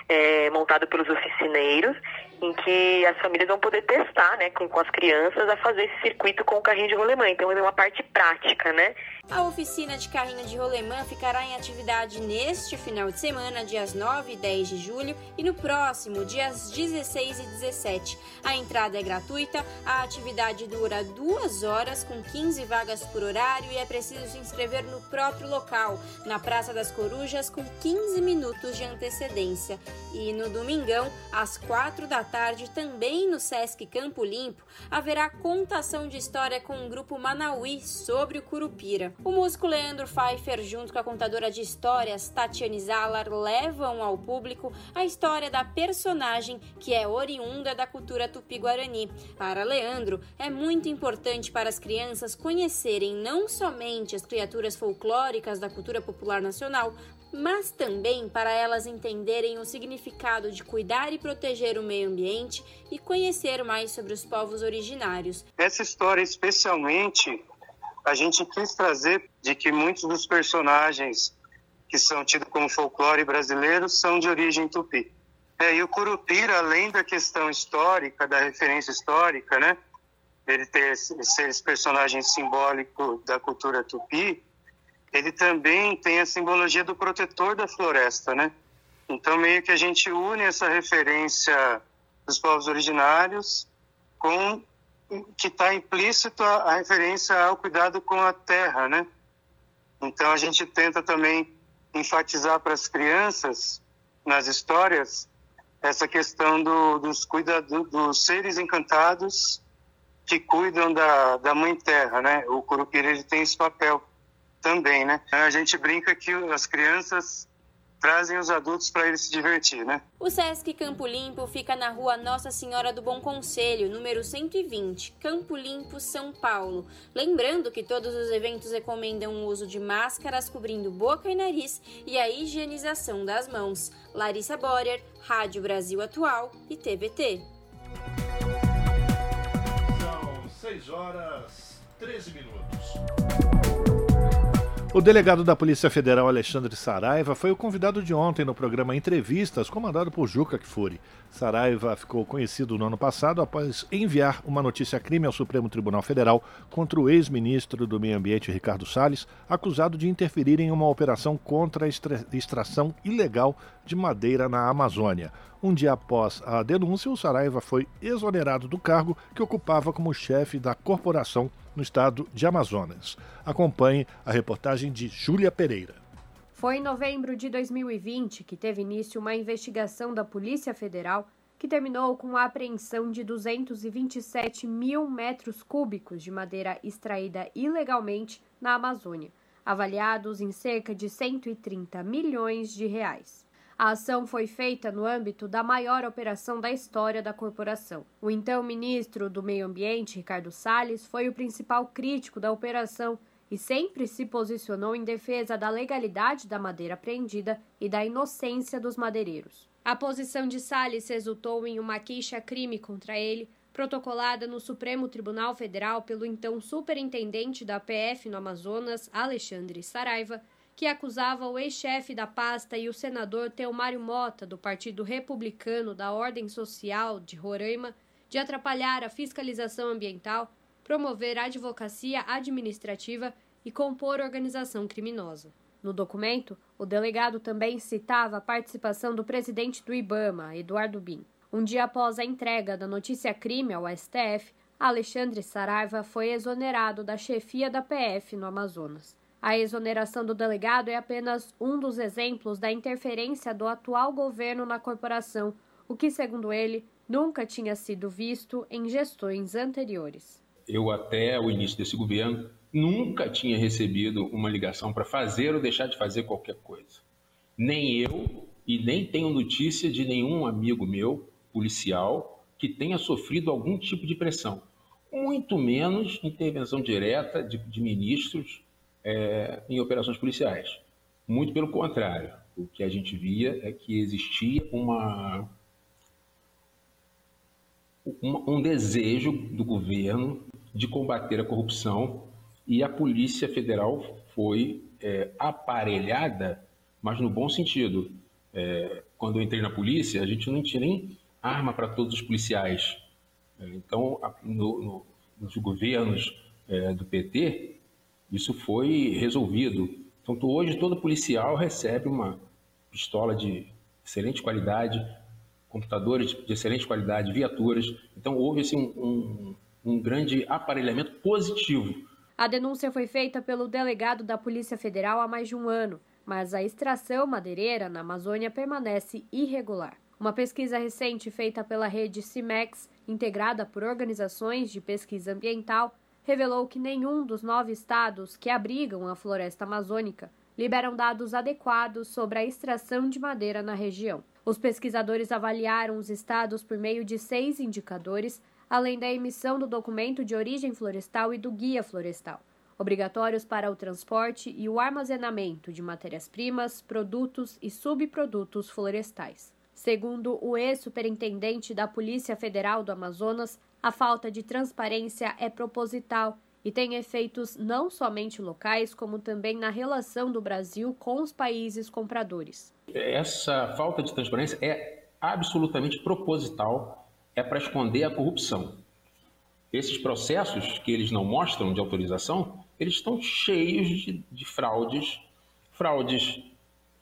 é, montado pelos oficineiros, em que as famílias vão poder testar, né, com, com as crianças, a fazer esse circuito com o carrinho de rolemã. Então é uma parte prática, né? A oficina de carrinho de rolemã ficará em atividade neste final de semana, dias 9 e 10 de julho, e no próximo, dias 16 e 17. A entrada é gratuita, a atividade dura duas horas, com 15 vagas por horário, e é preciso se inscrever no próprio local, na Praça das Corujas, com 15 minutos de antecedência. E no domingão, às 4 da tarde, também no Sesc Campo Limpo, haverá contação de história com o grupo Manauí sobre o Curupira. O músico Leandro Pfeiffer, junto com a contadora de histórias Tatiane Zalar, levam ao público a história da personagem que é oriunda da cultura tupi-guarani. Para Leandro, é muito importante para as crianças conhecerem não somente as criaturas folclóricas da cultura popular nacional, mas também para elas entenderem o significado de cuidar e proteger o meio ambiente e conhecer mais sobre os povos originários. Essa história, especialmente, a gente quis trazer de que muitos dos personagens que são tidos como folclore brasileiro são de origem tupi. É, e o Curupira, além da questão histórica, da referência histórica, né, ele ter ser esse personagem simbólico da cultura tupi, ele também tem a simbologia do protetor da floresta, né? Então meio que a gente une essa referência dos povos originários com que está implícito a, a, referência ao cuidado com a terra, né? Então a gente tenta também enfatizar para as crianças nas histórias essa questão do, dos cuidado, dos seres encantados que cuidam da, da mãe terra, né? O curupira ele tem esse papel também, né? A gente brinca que as crianças trazem os adultos para eles se divertir, né? O Sesc Campo Limpo fica na rua Nossa Senhora do Bom Conselho, número 120, Campo Limpo, São Paulo. Lembrando que todos os eventos recomendam o uso de máscaras cobrindo boca e nariz e a higienização das mãos. Larissa Borer, Rádio Brasil Atual e TVT. São 6 horas 13 minutos. O delegado da Polícia Federal Alexandre Saraiva foi o convidado de ontem no programa Entrevistas, comandado por Juca Kfouri. Saraiva ficou conhecido no ano passado após enviar uma notícia crime ao Supremo Tribunal Federal contra o ex-ministro do Meio Ambiente Ricardo Salles, acusado de interferir em uma operação contra a extração ilegal de madeira na Amazônia. Um dia após a denúncia, o Saraiva foi exonerado do cargo que ocupava como chefe da corporação no estado de Amazonas. Acompanhe a reportagem de Júlia Pereira. Foi em novembro de 2020 que teve início uma investigação da Polícia Federal que terminou com a apreensão de 227 mil metros cúbicos de madeira extraída ilegalmente na Amazônia, avaliados em cerca de 130 milhões de reais. A ação foi feita no âmbito da maior operação da história da corporação. O então ministro do Meio Ambiente, Ricardo Salles, foi o principal crítico da operação e sempre se posicionou em defesa da legalidade da madeira apreendida e da inocência dos madeireiros. A posição de Salles resultou em uma queixa-crime contra ele, protocolada no Supremo Tribunal Federal pelo então superintendente da PF no Amazonas, Alexandre Saraiva, que acusava o ex-chefe da pasta e o senador Teomário Mota, do Partido Republicano da Ordem Social de Roraima, de atrapalhar a fiscalização ambiental, promover advocacia administrativa e compor organização criminosa. No documento, o delegado também citava a participação do presidente do IBAMA, Eduardo Bin. Um dia após a entrega da notícia crime ao STF, Alexandre Saraiva foi exonerado da chefia da PF no Amazonas. A exoneração do delegado é apenas um dos exemplos da interferência do atual governo na corporação, o que, segundo ele, nunca tinha sido visto em gestões anteriores. Eu, até o início desse governo, nunca tinha recebido uma ligação para fazer ou deixar de fazer qualquer coisa. Nem eu e nem tenho notícia de nenhum amigo meu, policial, que tenha sofrido algum tipo de pressão. Muito menos intervenção direta de, de ministros é, em operações policiais. Muito pelo contrário, o que a gente via é que existia uma, uma, um desejo do governo de combater a corrupção e a Polícia Federal foi é, aparelhada, mas no bom sentido. É, quando eu entrei na polícia, a gente não tinha nem arma para todos os policiais. É, então, no, no, nos governos é, do PT, isso foi resolvido. Então, hoje todo policial recebe uma pistola de excelente qualidade, computadores de excelente qualidade, viaturas. Então, houve assim, um, um, um grande aparelhamento positivo. A denúncia foi feita pelo delegado da Polícia Federal há mais de um ano, mas a extração madeireira na Amazônia permanece irregular. Uma pesquisa recente feita pela rede CIMEX, integrada por organizações de pesquisa ambiental, revelou que nenhum dos nove estados que abrigam a floresta amazônica liberam dados adequados sobre a extração de madeira na região. Os pesquisadores avaliaram os estados por meio de seis indicadores, além da emissão do documento de origem florestal e do guia florestal, obrigatórios para o transporte e o armazenamento de matérias-primas, produtos e subprodutos florestais. Segundo o ex-superintendente da Polícia Federal do Amazonas, a falta de transparência é proposital e tem efeitos não somente locais, como também na relação do Brasil com os países compradores. Essa falta de transparência é absolutamente proposital, é para esconder a corrupção. Esses processos que eles não mostram de autorização, eles estão cheios de, de fraudes, fraudes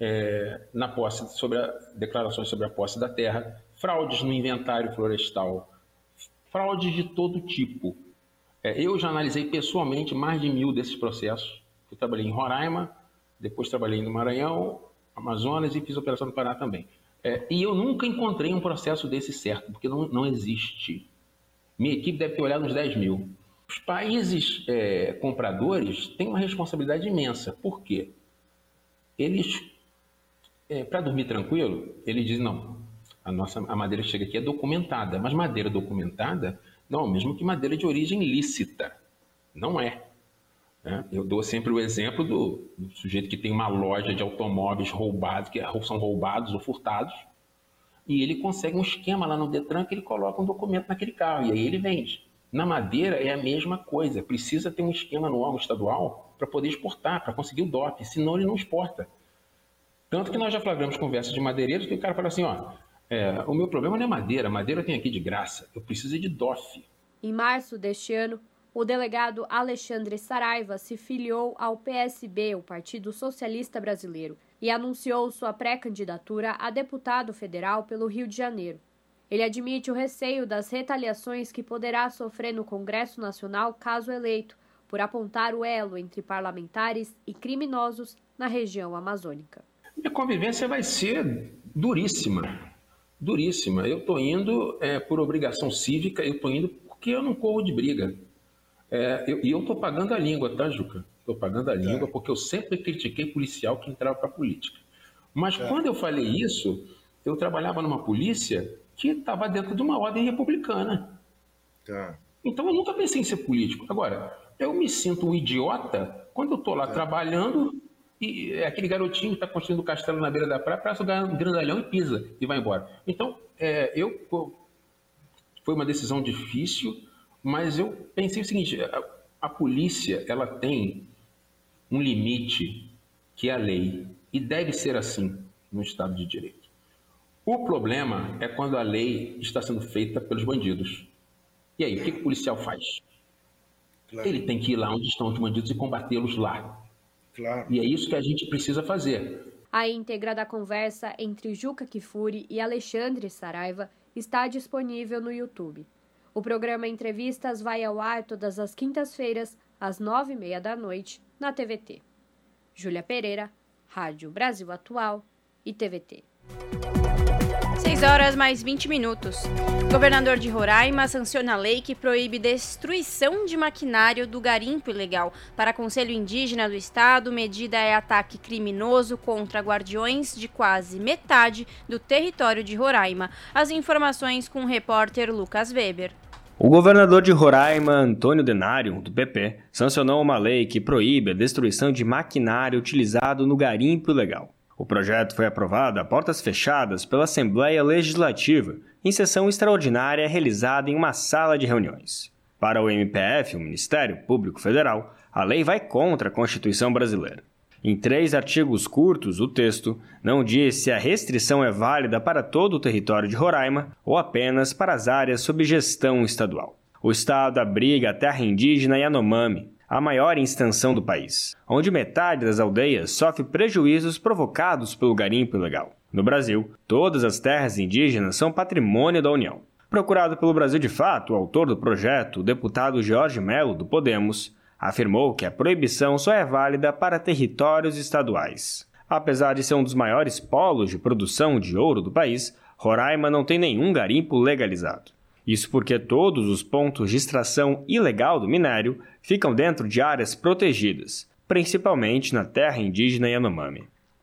é, na posse sobre a, declarações sobre a posse da terra, fraudes no inventário florestal, fraudes de todo tipo. É, eu já analisei pessoalmente mais de mil desses processos. Eu trabalhei em Roraima, depois trabalhei no Maranhão, Amazonas e fiz operação no Pará também. É, e eu nunca encontrei um processo desse certo, porque não, não existe. Minha equipe deve ter olhado uns 10 mil. Os países é, compradores têm uma responsabilidade imensa. Por quê? Eles, é, para dormir tranquilo, eles dizem: não, a nossa a madeira chega aqui é documentada, mas madeira documentada não é o mesmo que madeira de origem lícita. Não é. Né? Eu dou sempre o exemplo do, do, sujeito que tem uma loja de automóveis roubados, que são roubados ou furtados, e ele consegue um esquema lá no Detran que ele coloca um documento naquele carro, e aí ele vende. Na madeira é a mesma coisa, precisa ter um esquema no órgão estadual para poder exportar, para conseguir o DOP, senão ele não exporta. Tanto que nós já flagramos conversas de madeireiros que o cara fala assim, ó, é, o meu problema não é madeira, madeira tem aqui de graça. Eu preciso de DOF. Em março deste ano, o delegado Alexandre Saraiva se filiou ao PSB, o Partido Socialista Brasileiro, e anunciou sua pré-candidatura a deputado federal pelo Rio de Janeiro. Ele admite o receio das retaliações que poderá sofrer no Congresso Nacional caso eleito, por apontar o elo entre parlamentares e criminosos na região amazônica. A convivência vai ser duríssima duríssima. Eu estou indo é, por obrigação cívica, eu estou indo porque eu não corro de briga. É, eu, e eu estou pagando a língua, tá, Juca? Estou pagando a língua é. porque eu sempre critiquei policial que entrava para a política. Mas é. quando eu falei isso, eu trabalhava numa polícia que estava dentro de uma ordem republicana. Tá. Então eu nunca pensei em ser político. Agora, eu me sinto um idiota quando eu estou lá tá. trabalhando e aquele garotinho que está construindo o castelo na beira da praia, passa um grandalhão e pisa e vai embora. Então, é, eu foi uma decisão difícil, mas eu pensei o seguinte: a, a polícia ela tem um limite que é a lei e deve ser assim no Estado de Direito. O problema é quando a lei está sendo feita pelos bandidos. E aí, o que, que o policial faz? Claro. Ele tem que ir lá onde estão os bandidos e combatê-los lá. Claro. E é isso que a gente precisa fazer. A íntegra da conversa entre Juca Kifuri e Alexandre Saraiva está disponível no YouTube. O programa Entrevistas vai ao ar todas as quintas-feiras, às nove e meia da noite, na TVT. Júlia Pereira, Rádio Brasil Atual e TVT. 6 horas mais 20 minutos. Governador de Roraima sanciona a lei que proíbe destruição de maquinário do garimpo ilegal. Para Conselho Indígena do Estado, medida é ataque criminoso contra guardiões de quase metade do território de Roraima. As informações com o repórter Lucas Weber. O governador de Roraima, Antônio Denário, do PP, sancionou uma lei que proíbe a destruição de maquinário utilizado no garimpo ilegal. O projeto foi aprovado a portas fechadas pela Assembleia Legislativa em sessão extraordinária realizada em uma sala de reuniões. Para o MPF, o Ministério Público Federal, a lei vai contra a Constituição brasileira. Em três artigos curtos, o texto não diz se a restrição é válida para todo o território de Roraima ou apenas para as áreas sob gestão estadual. O Estado abriga a terra indígena Yanomami, a maior extensão do país, onde metade das aldeias sofre prejuízos provocados pelo garimpo ilegal. No Brasil, todas as terras indígenas são patrimônio da União. Procurado pelo Brasil de Fato, o autor do projeto, o deputado Jorge Melo, do Podemos, afirmou que a proibição só é válida para territórios estaduais. Apesar de ser um dos maiores polos de produção de ouro do país, Roraima não tem nenhum garimpo legalizado. Isso porque todos os pontos de extração ilegal do minério ficam dentro de áreas protegidas, principalmente na terra indígena Yanomami.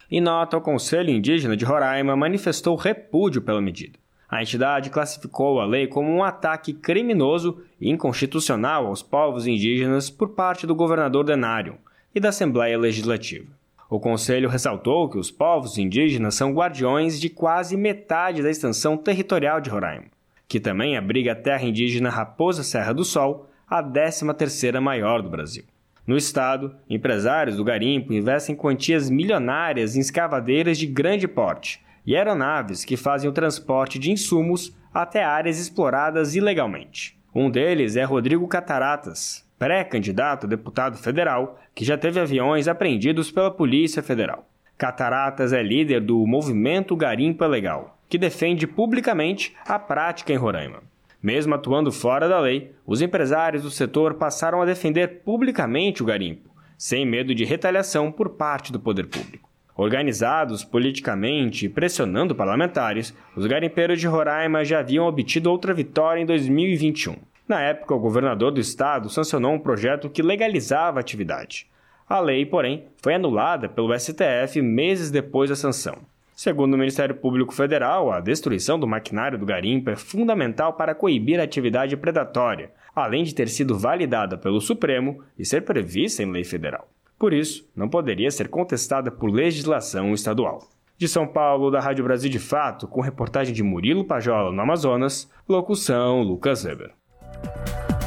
Em nota, o Conselho Indígena de Roraima manifestou repúdio pela medida. A entidade classificou a lei como um ataque criminoso e inconstitucional aos povos indígenas por parte do governador Denário e da Assembleia Legislativa. O Conselho ressaltou que os povos indígenas são guardiões de quase metade da extensão territorial de Roraima que também abriga a terra indígena Raposa Serra do Sol, a 13ª maior do Brasil. No estado, empresários do garimpo investem quantias milionárias em escavadeiras de grande porte e aeronaves que fazem o transporte de insumos até áreas exploradas ilegalmente. Um deles é Rodrigo Cataratas, pré-candidato a deputado federal, que já teve aviões apreendidos pela Polícia Federal. Cataratas é líder do movimento Garimpo Legal, que defende publicamente a prática em Roraima. Mesmo atuando fora da lei, os empresários do setor passaram a defender publicamente o garimpo, sem medo de retaliação por parte do poder público. Organizados politicamente e pressionando parlamentares, os garimpeiros de Roraima já haviam obtido outra vitória em 2021. Na época, o governador do estado sancionou um projeto que legalizava a atividade. A lei, porém, foi anulada pelo STF meses depois da sanção. Segundo o Ministério Público Federal, a destruição do maquinário do garimpo é fundamental para coibir a atividade predatória, além de ter sido validada pelo Supremo e ser prevista em lei federal. Por isso, não poderia ser contestada por legislação estadual. De São Paulo, da Rádio Brasil de Fato, com reportagem de Murilo Pajola, no Amazonas, locução Lucas Weber.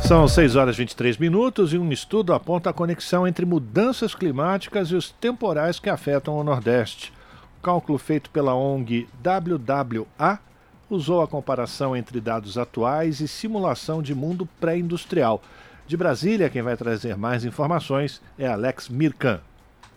São 6 horas e 23 minutos e um estudo aponta a conexão entre mudanças climáticas e os temporais que afetam o Nordeste cálculo feito pela ONG WWA usou a comparação entre dados atuais e simulação de mundo pré-industrial. De Brasília, quem vai trazer mais informações é Alex Mirkan.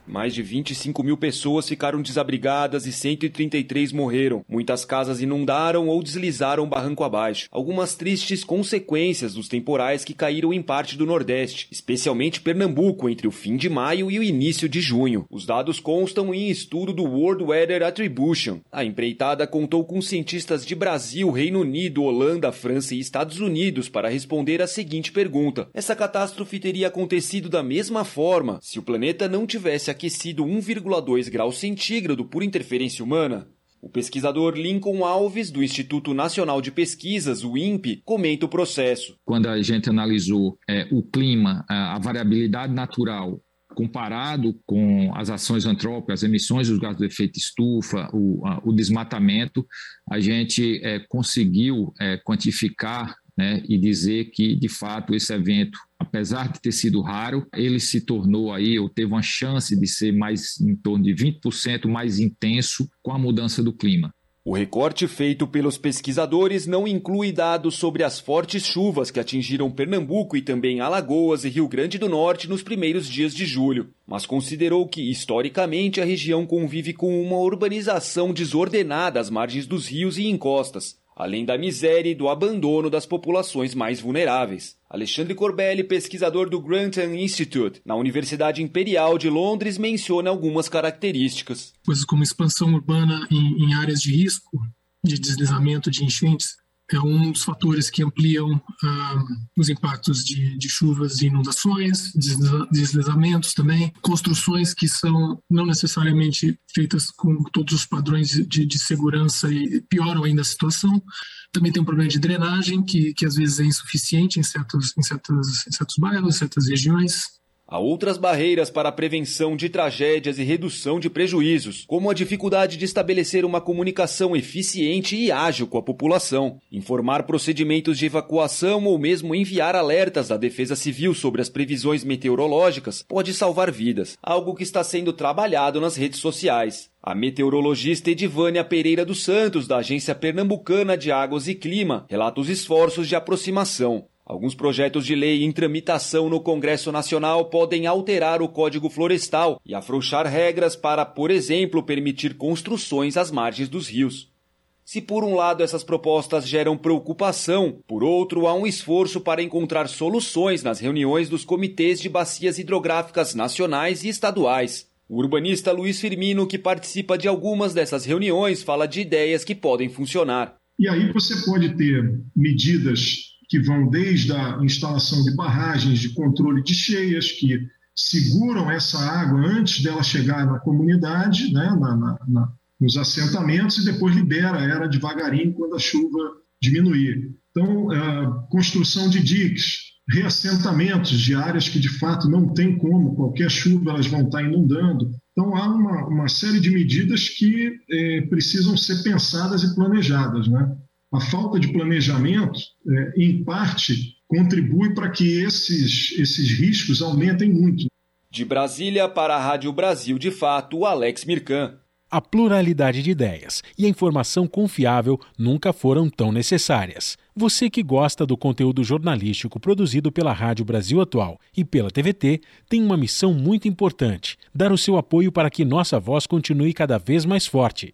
Mais de 25 mil pessoas ficaram desabrigadas e 133 morreram. Muitas casas inundaram ou deslizaram barranco abaixo. Algumas tristes consequências dos temporais que caíram em parte do Nordeste, especialmente Pernambuco, entre o fim de maio e o início de junho. Os dados constam em estudo do World Weather Attribution. A empreitada contou com cientistas de Brasil, Reino Unido, Holanda, França e Estados Unidos para responder a seguinte pergunta: Essa catástrofe teria acontecido da mesma forma se o planeta não tivesse aquecido 1,2 graus centígrado por interferência humana? O pesquisador Lincoln Alves, do Instituto Nacional de Pesquisas, o INPE, comenta o processo. Quando a gente analisou é, o clima, a, variabilidade natural comparado com as ações antrópicas, as emissões dos gases de efeito estufa, o, a, o desmatamento, a gente é, conseguiu é, quantificar né, e dizer que, de fato, esse evento, apesar de ter sido raro, ele se tornou aí, ou teve uma chance de ser mais em torno de 20% mais intenso com a mudança do clima. O recorte feito pelos pesquisadores não inclui dados sobre as fortes chuvas que atingiram Pernambuco e também Alagoas e Rio Grande do Norte nos primeiros dias de julho, mas considerou que, historicamente, a região convive com uma urbanização desordenada às margens dos rios e encostas, além da miséria e do abandono das populações mais vulneráveis. Alexandre Corbelli, pesquisador do Grantham Institute, na Universidade Imperial de Londres, menciona algumas características. Coisas como expansão urbana em, em áreas de risco, de deslizamento, de enchentes, é um dos fatores que ampliam ah, os impactos de, de, chuvas e inundações, deslizamentos também, construções que são não necessariamente feitas com todos os padrões de, de segurança e pioram ainda a situação. Também tem um problema de drenagem, que, que às vezes é insuficiente em certos, em, certos, em certos bairros, certas regiões. Há outras barreiras para a prevenção de tragédias e redução de prejuízos, como a dificuldade de estabelecer uma comunicação eficiente e ágil com a população, informar procedimentos de evacuação ou mesmo enviar alertas da Defesa Civil sobre as previsões meteorológicas pode salvar vidas, algo que está sendo trabalhado nas redes sociais. A meteorologista Edivânia Pereira dos Santos, da Agência Pernambucana de Águas e Clima, relata os esforços de aproximação. Alguns projetos de lei em tramitação no Congresso Nacional podem alterar o Código Florestal e afrouxar regras para, por exemplo, permitir construções às margens dos rios. Se por um lado essas propostas geram preocupação, por outro há um esforço para encontrar soluções nas reuniões dos comitês de bacias hidrográficas nacionais e estaduais. O urbanista Luiz Firmino, que participa de algumas dessas reuniões, fala de ideias que podem funcionar. E aí você pode ter medidas que vão desde a instalação de barragens de controle de cheias, que seguram essa água antes dela chegar na comunidade, né, na, na, na, nos assentamentos, e depois libera ela devagarinho quando a chuva diminuir. Então, a construção de diques, reassentamentos de áreas que de fato não tem como, qualquer chuva elas vão estar inundando. Então, há uma, uma série de medidas que é, precisam ser pensadas e planejadas. Né? A falta de planejamento, é, em parte, contribui para que esses, esses riscos aumentem muito. De Brasília para a Rádio Brasil de Fato, Alex Mirkan. A pluralidade de ideias e a informação confiável nunca foram tão necessárias. Você que gosta do conteúdo jornalístico produzido pela Rádio Brasil Atual e pela TVT tem uma missão muito importante: dar o seu apoio para que nossa voz continue cada vez mais forte.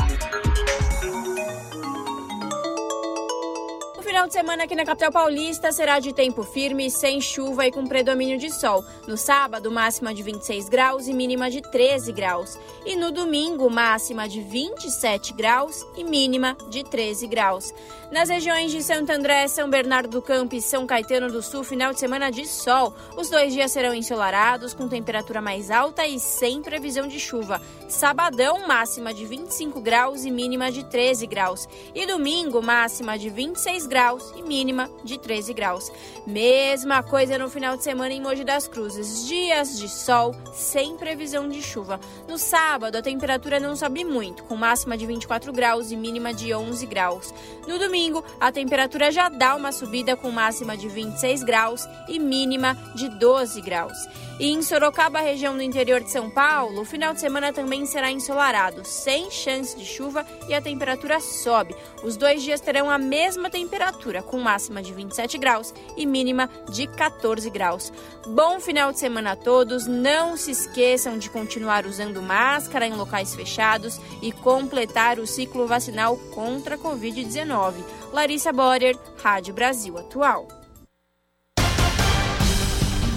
Final de semana aqui na capital paulista será de tempo firme, sem chuva e com predomínio de sol. No sábado, máxima de 26 graus e mínima de 13 graus. E no domingo, máxima de 27 graus e mínima de 13 graus. Nas regiões de Santo André, São Bernardo do Campo e São Caetano do Sul, final de semana de sol. Os dois dias serão ensolarados, com temperatura mais alta e sem previsão de chuva. Sabadão, máxima de 25 graus e mínima de 13 graus. E domingo, máxima de 26 graus graus e mínima de 13 graus. Mesma coisa no final de semana em Mogi das Cruzes. Dias de sol, sem previsão de chuva. No sábado, a temperatura não sobe muito, com máxima de 24 graus e mínima de 11 graus. No domingo, a temperatura já dá uma subida com máxima de 26 graus e mínima de 12 graus. E em Sorocaba, região do interior de São Paulo, o final de semana também será ensolarado, sem chance de chuva e a temperatura sobe. Os dois dias terão a mesma temperatura, com máxima de 27 graus e mínima de 14 graus. Bom final de semana a todos. Não se esqueçam de continuar usando máscara em locais fechados e completar o ciclo vacinal contra a Covid-19. Larissa Borer, Rádio Brasil Atual.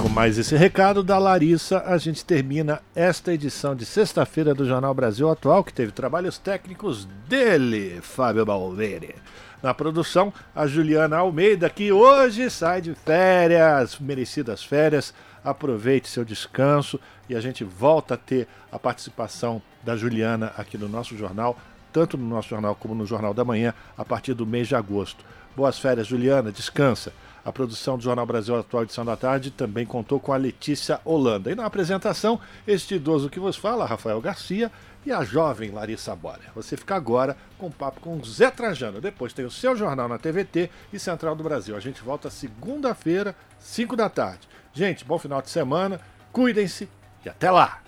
Com mais esse recado da Larissa, a gente termina esta edição de sexta-feira do Jornal Brasil Atual, que teve trabalhos técnicos dele, Fábio Balveire. Na produção, a Juliana Almeida, que hoje sai de férias, merecidas férias. Aproveite seu descanso e a gente volta a ter a participação da Juliana aqui no nosso jornal, tanto no nosso jornal como no Jornal da Manhã, a partir do mês de agosto. Boas férias, Juliana, descansa. A produção do Jornal Brasil Atual Edição da Tarde também contou com a Letícia Holanda. E na apresentação, este idoso que vos fala, Rafael Garcia, e a jovem Larissa Borer. Você fica agora com papo com Zé Trajano. Depois tem o seu jornal na TVT e Central do Brasil. A gente volta segunda-feira, 5 da tarde. Gente, bom final de semana, cuidem-se e até lá!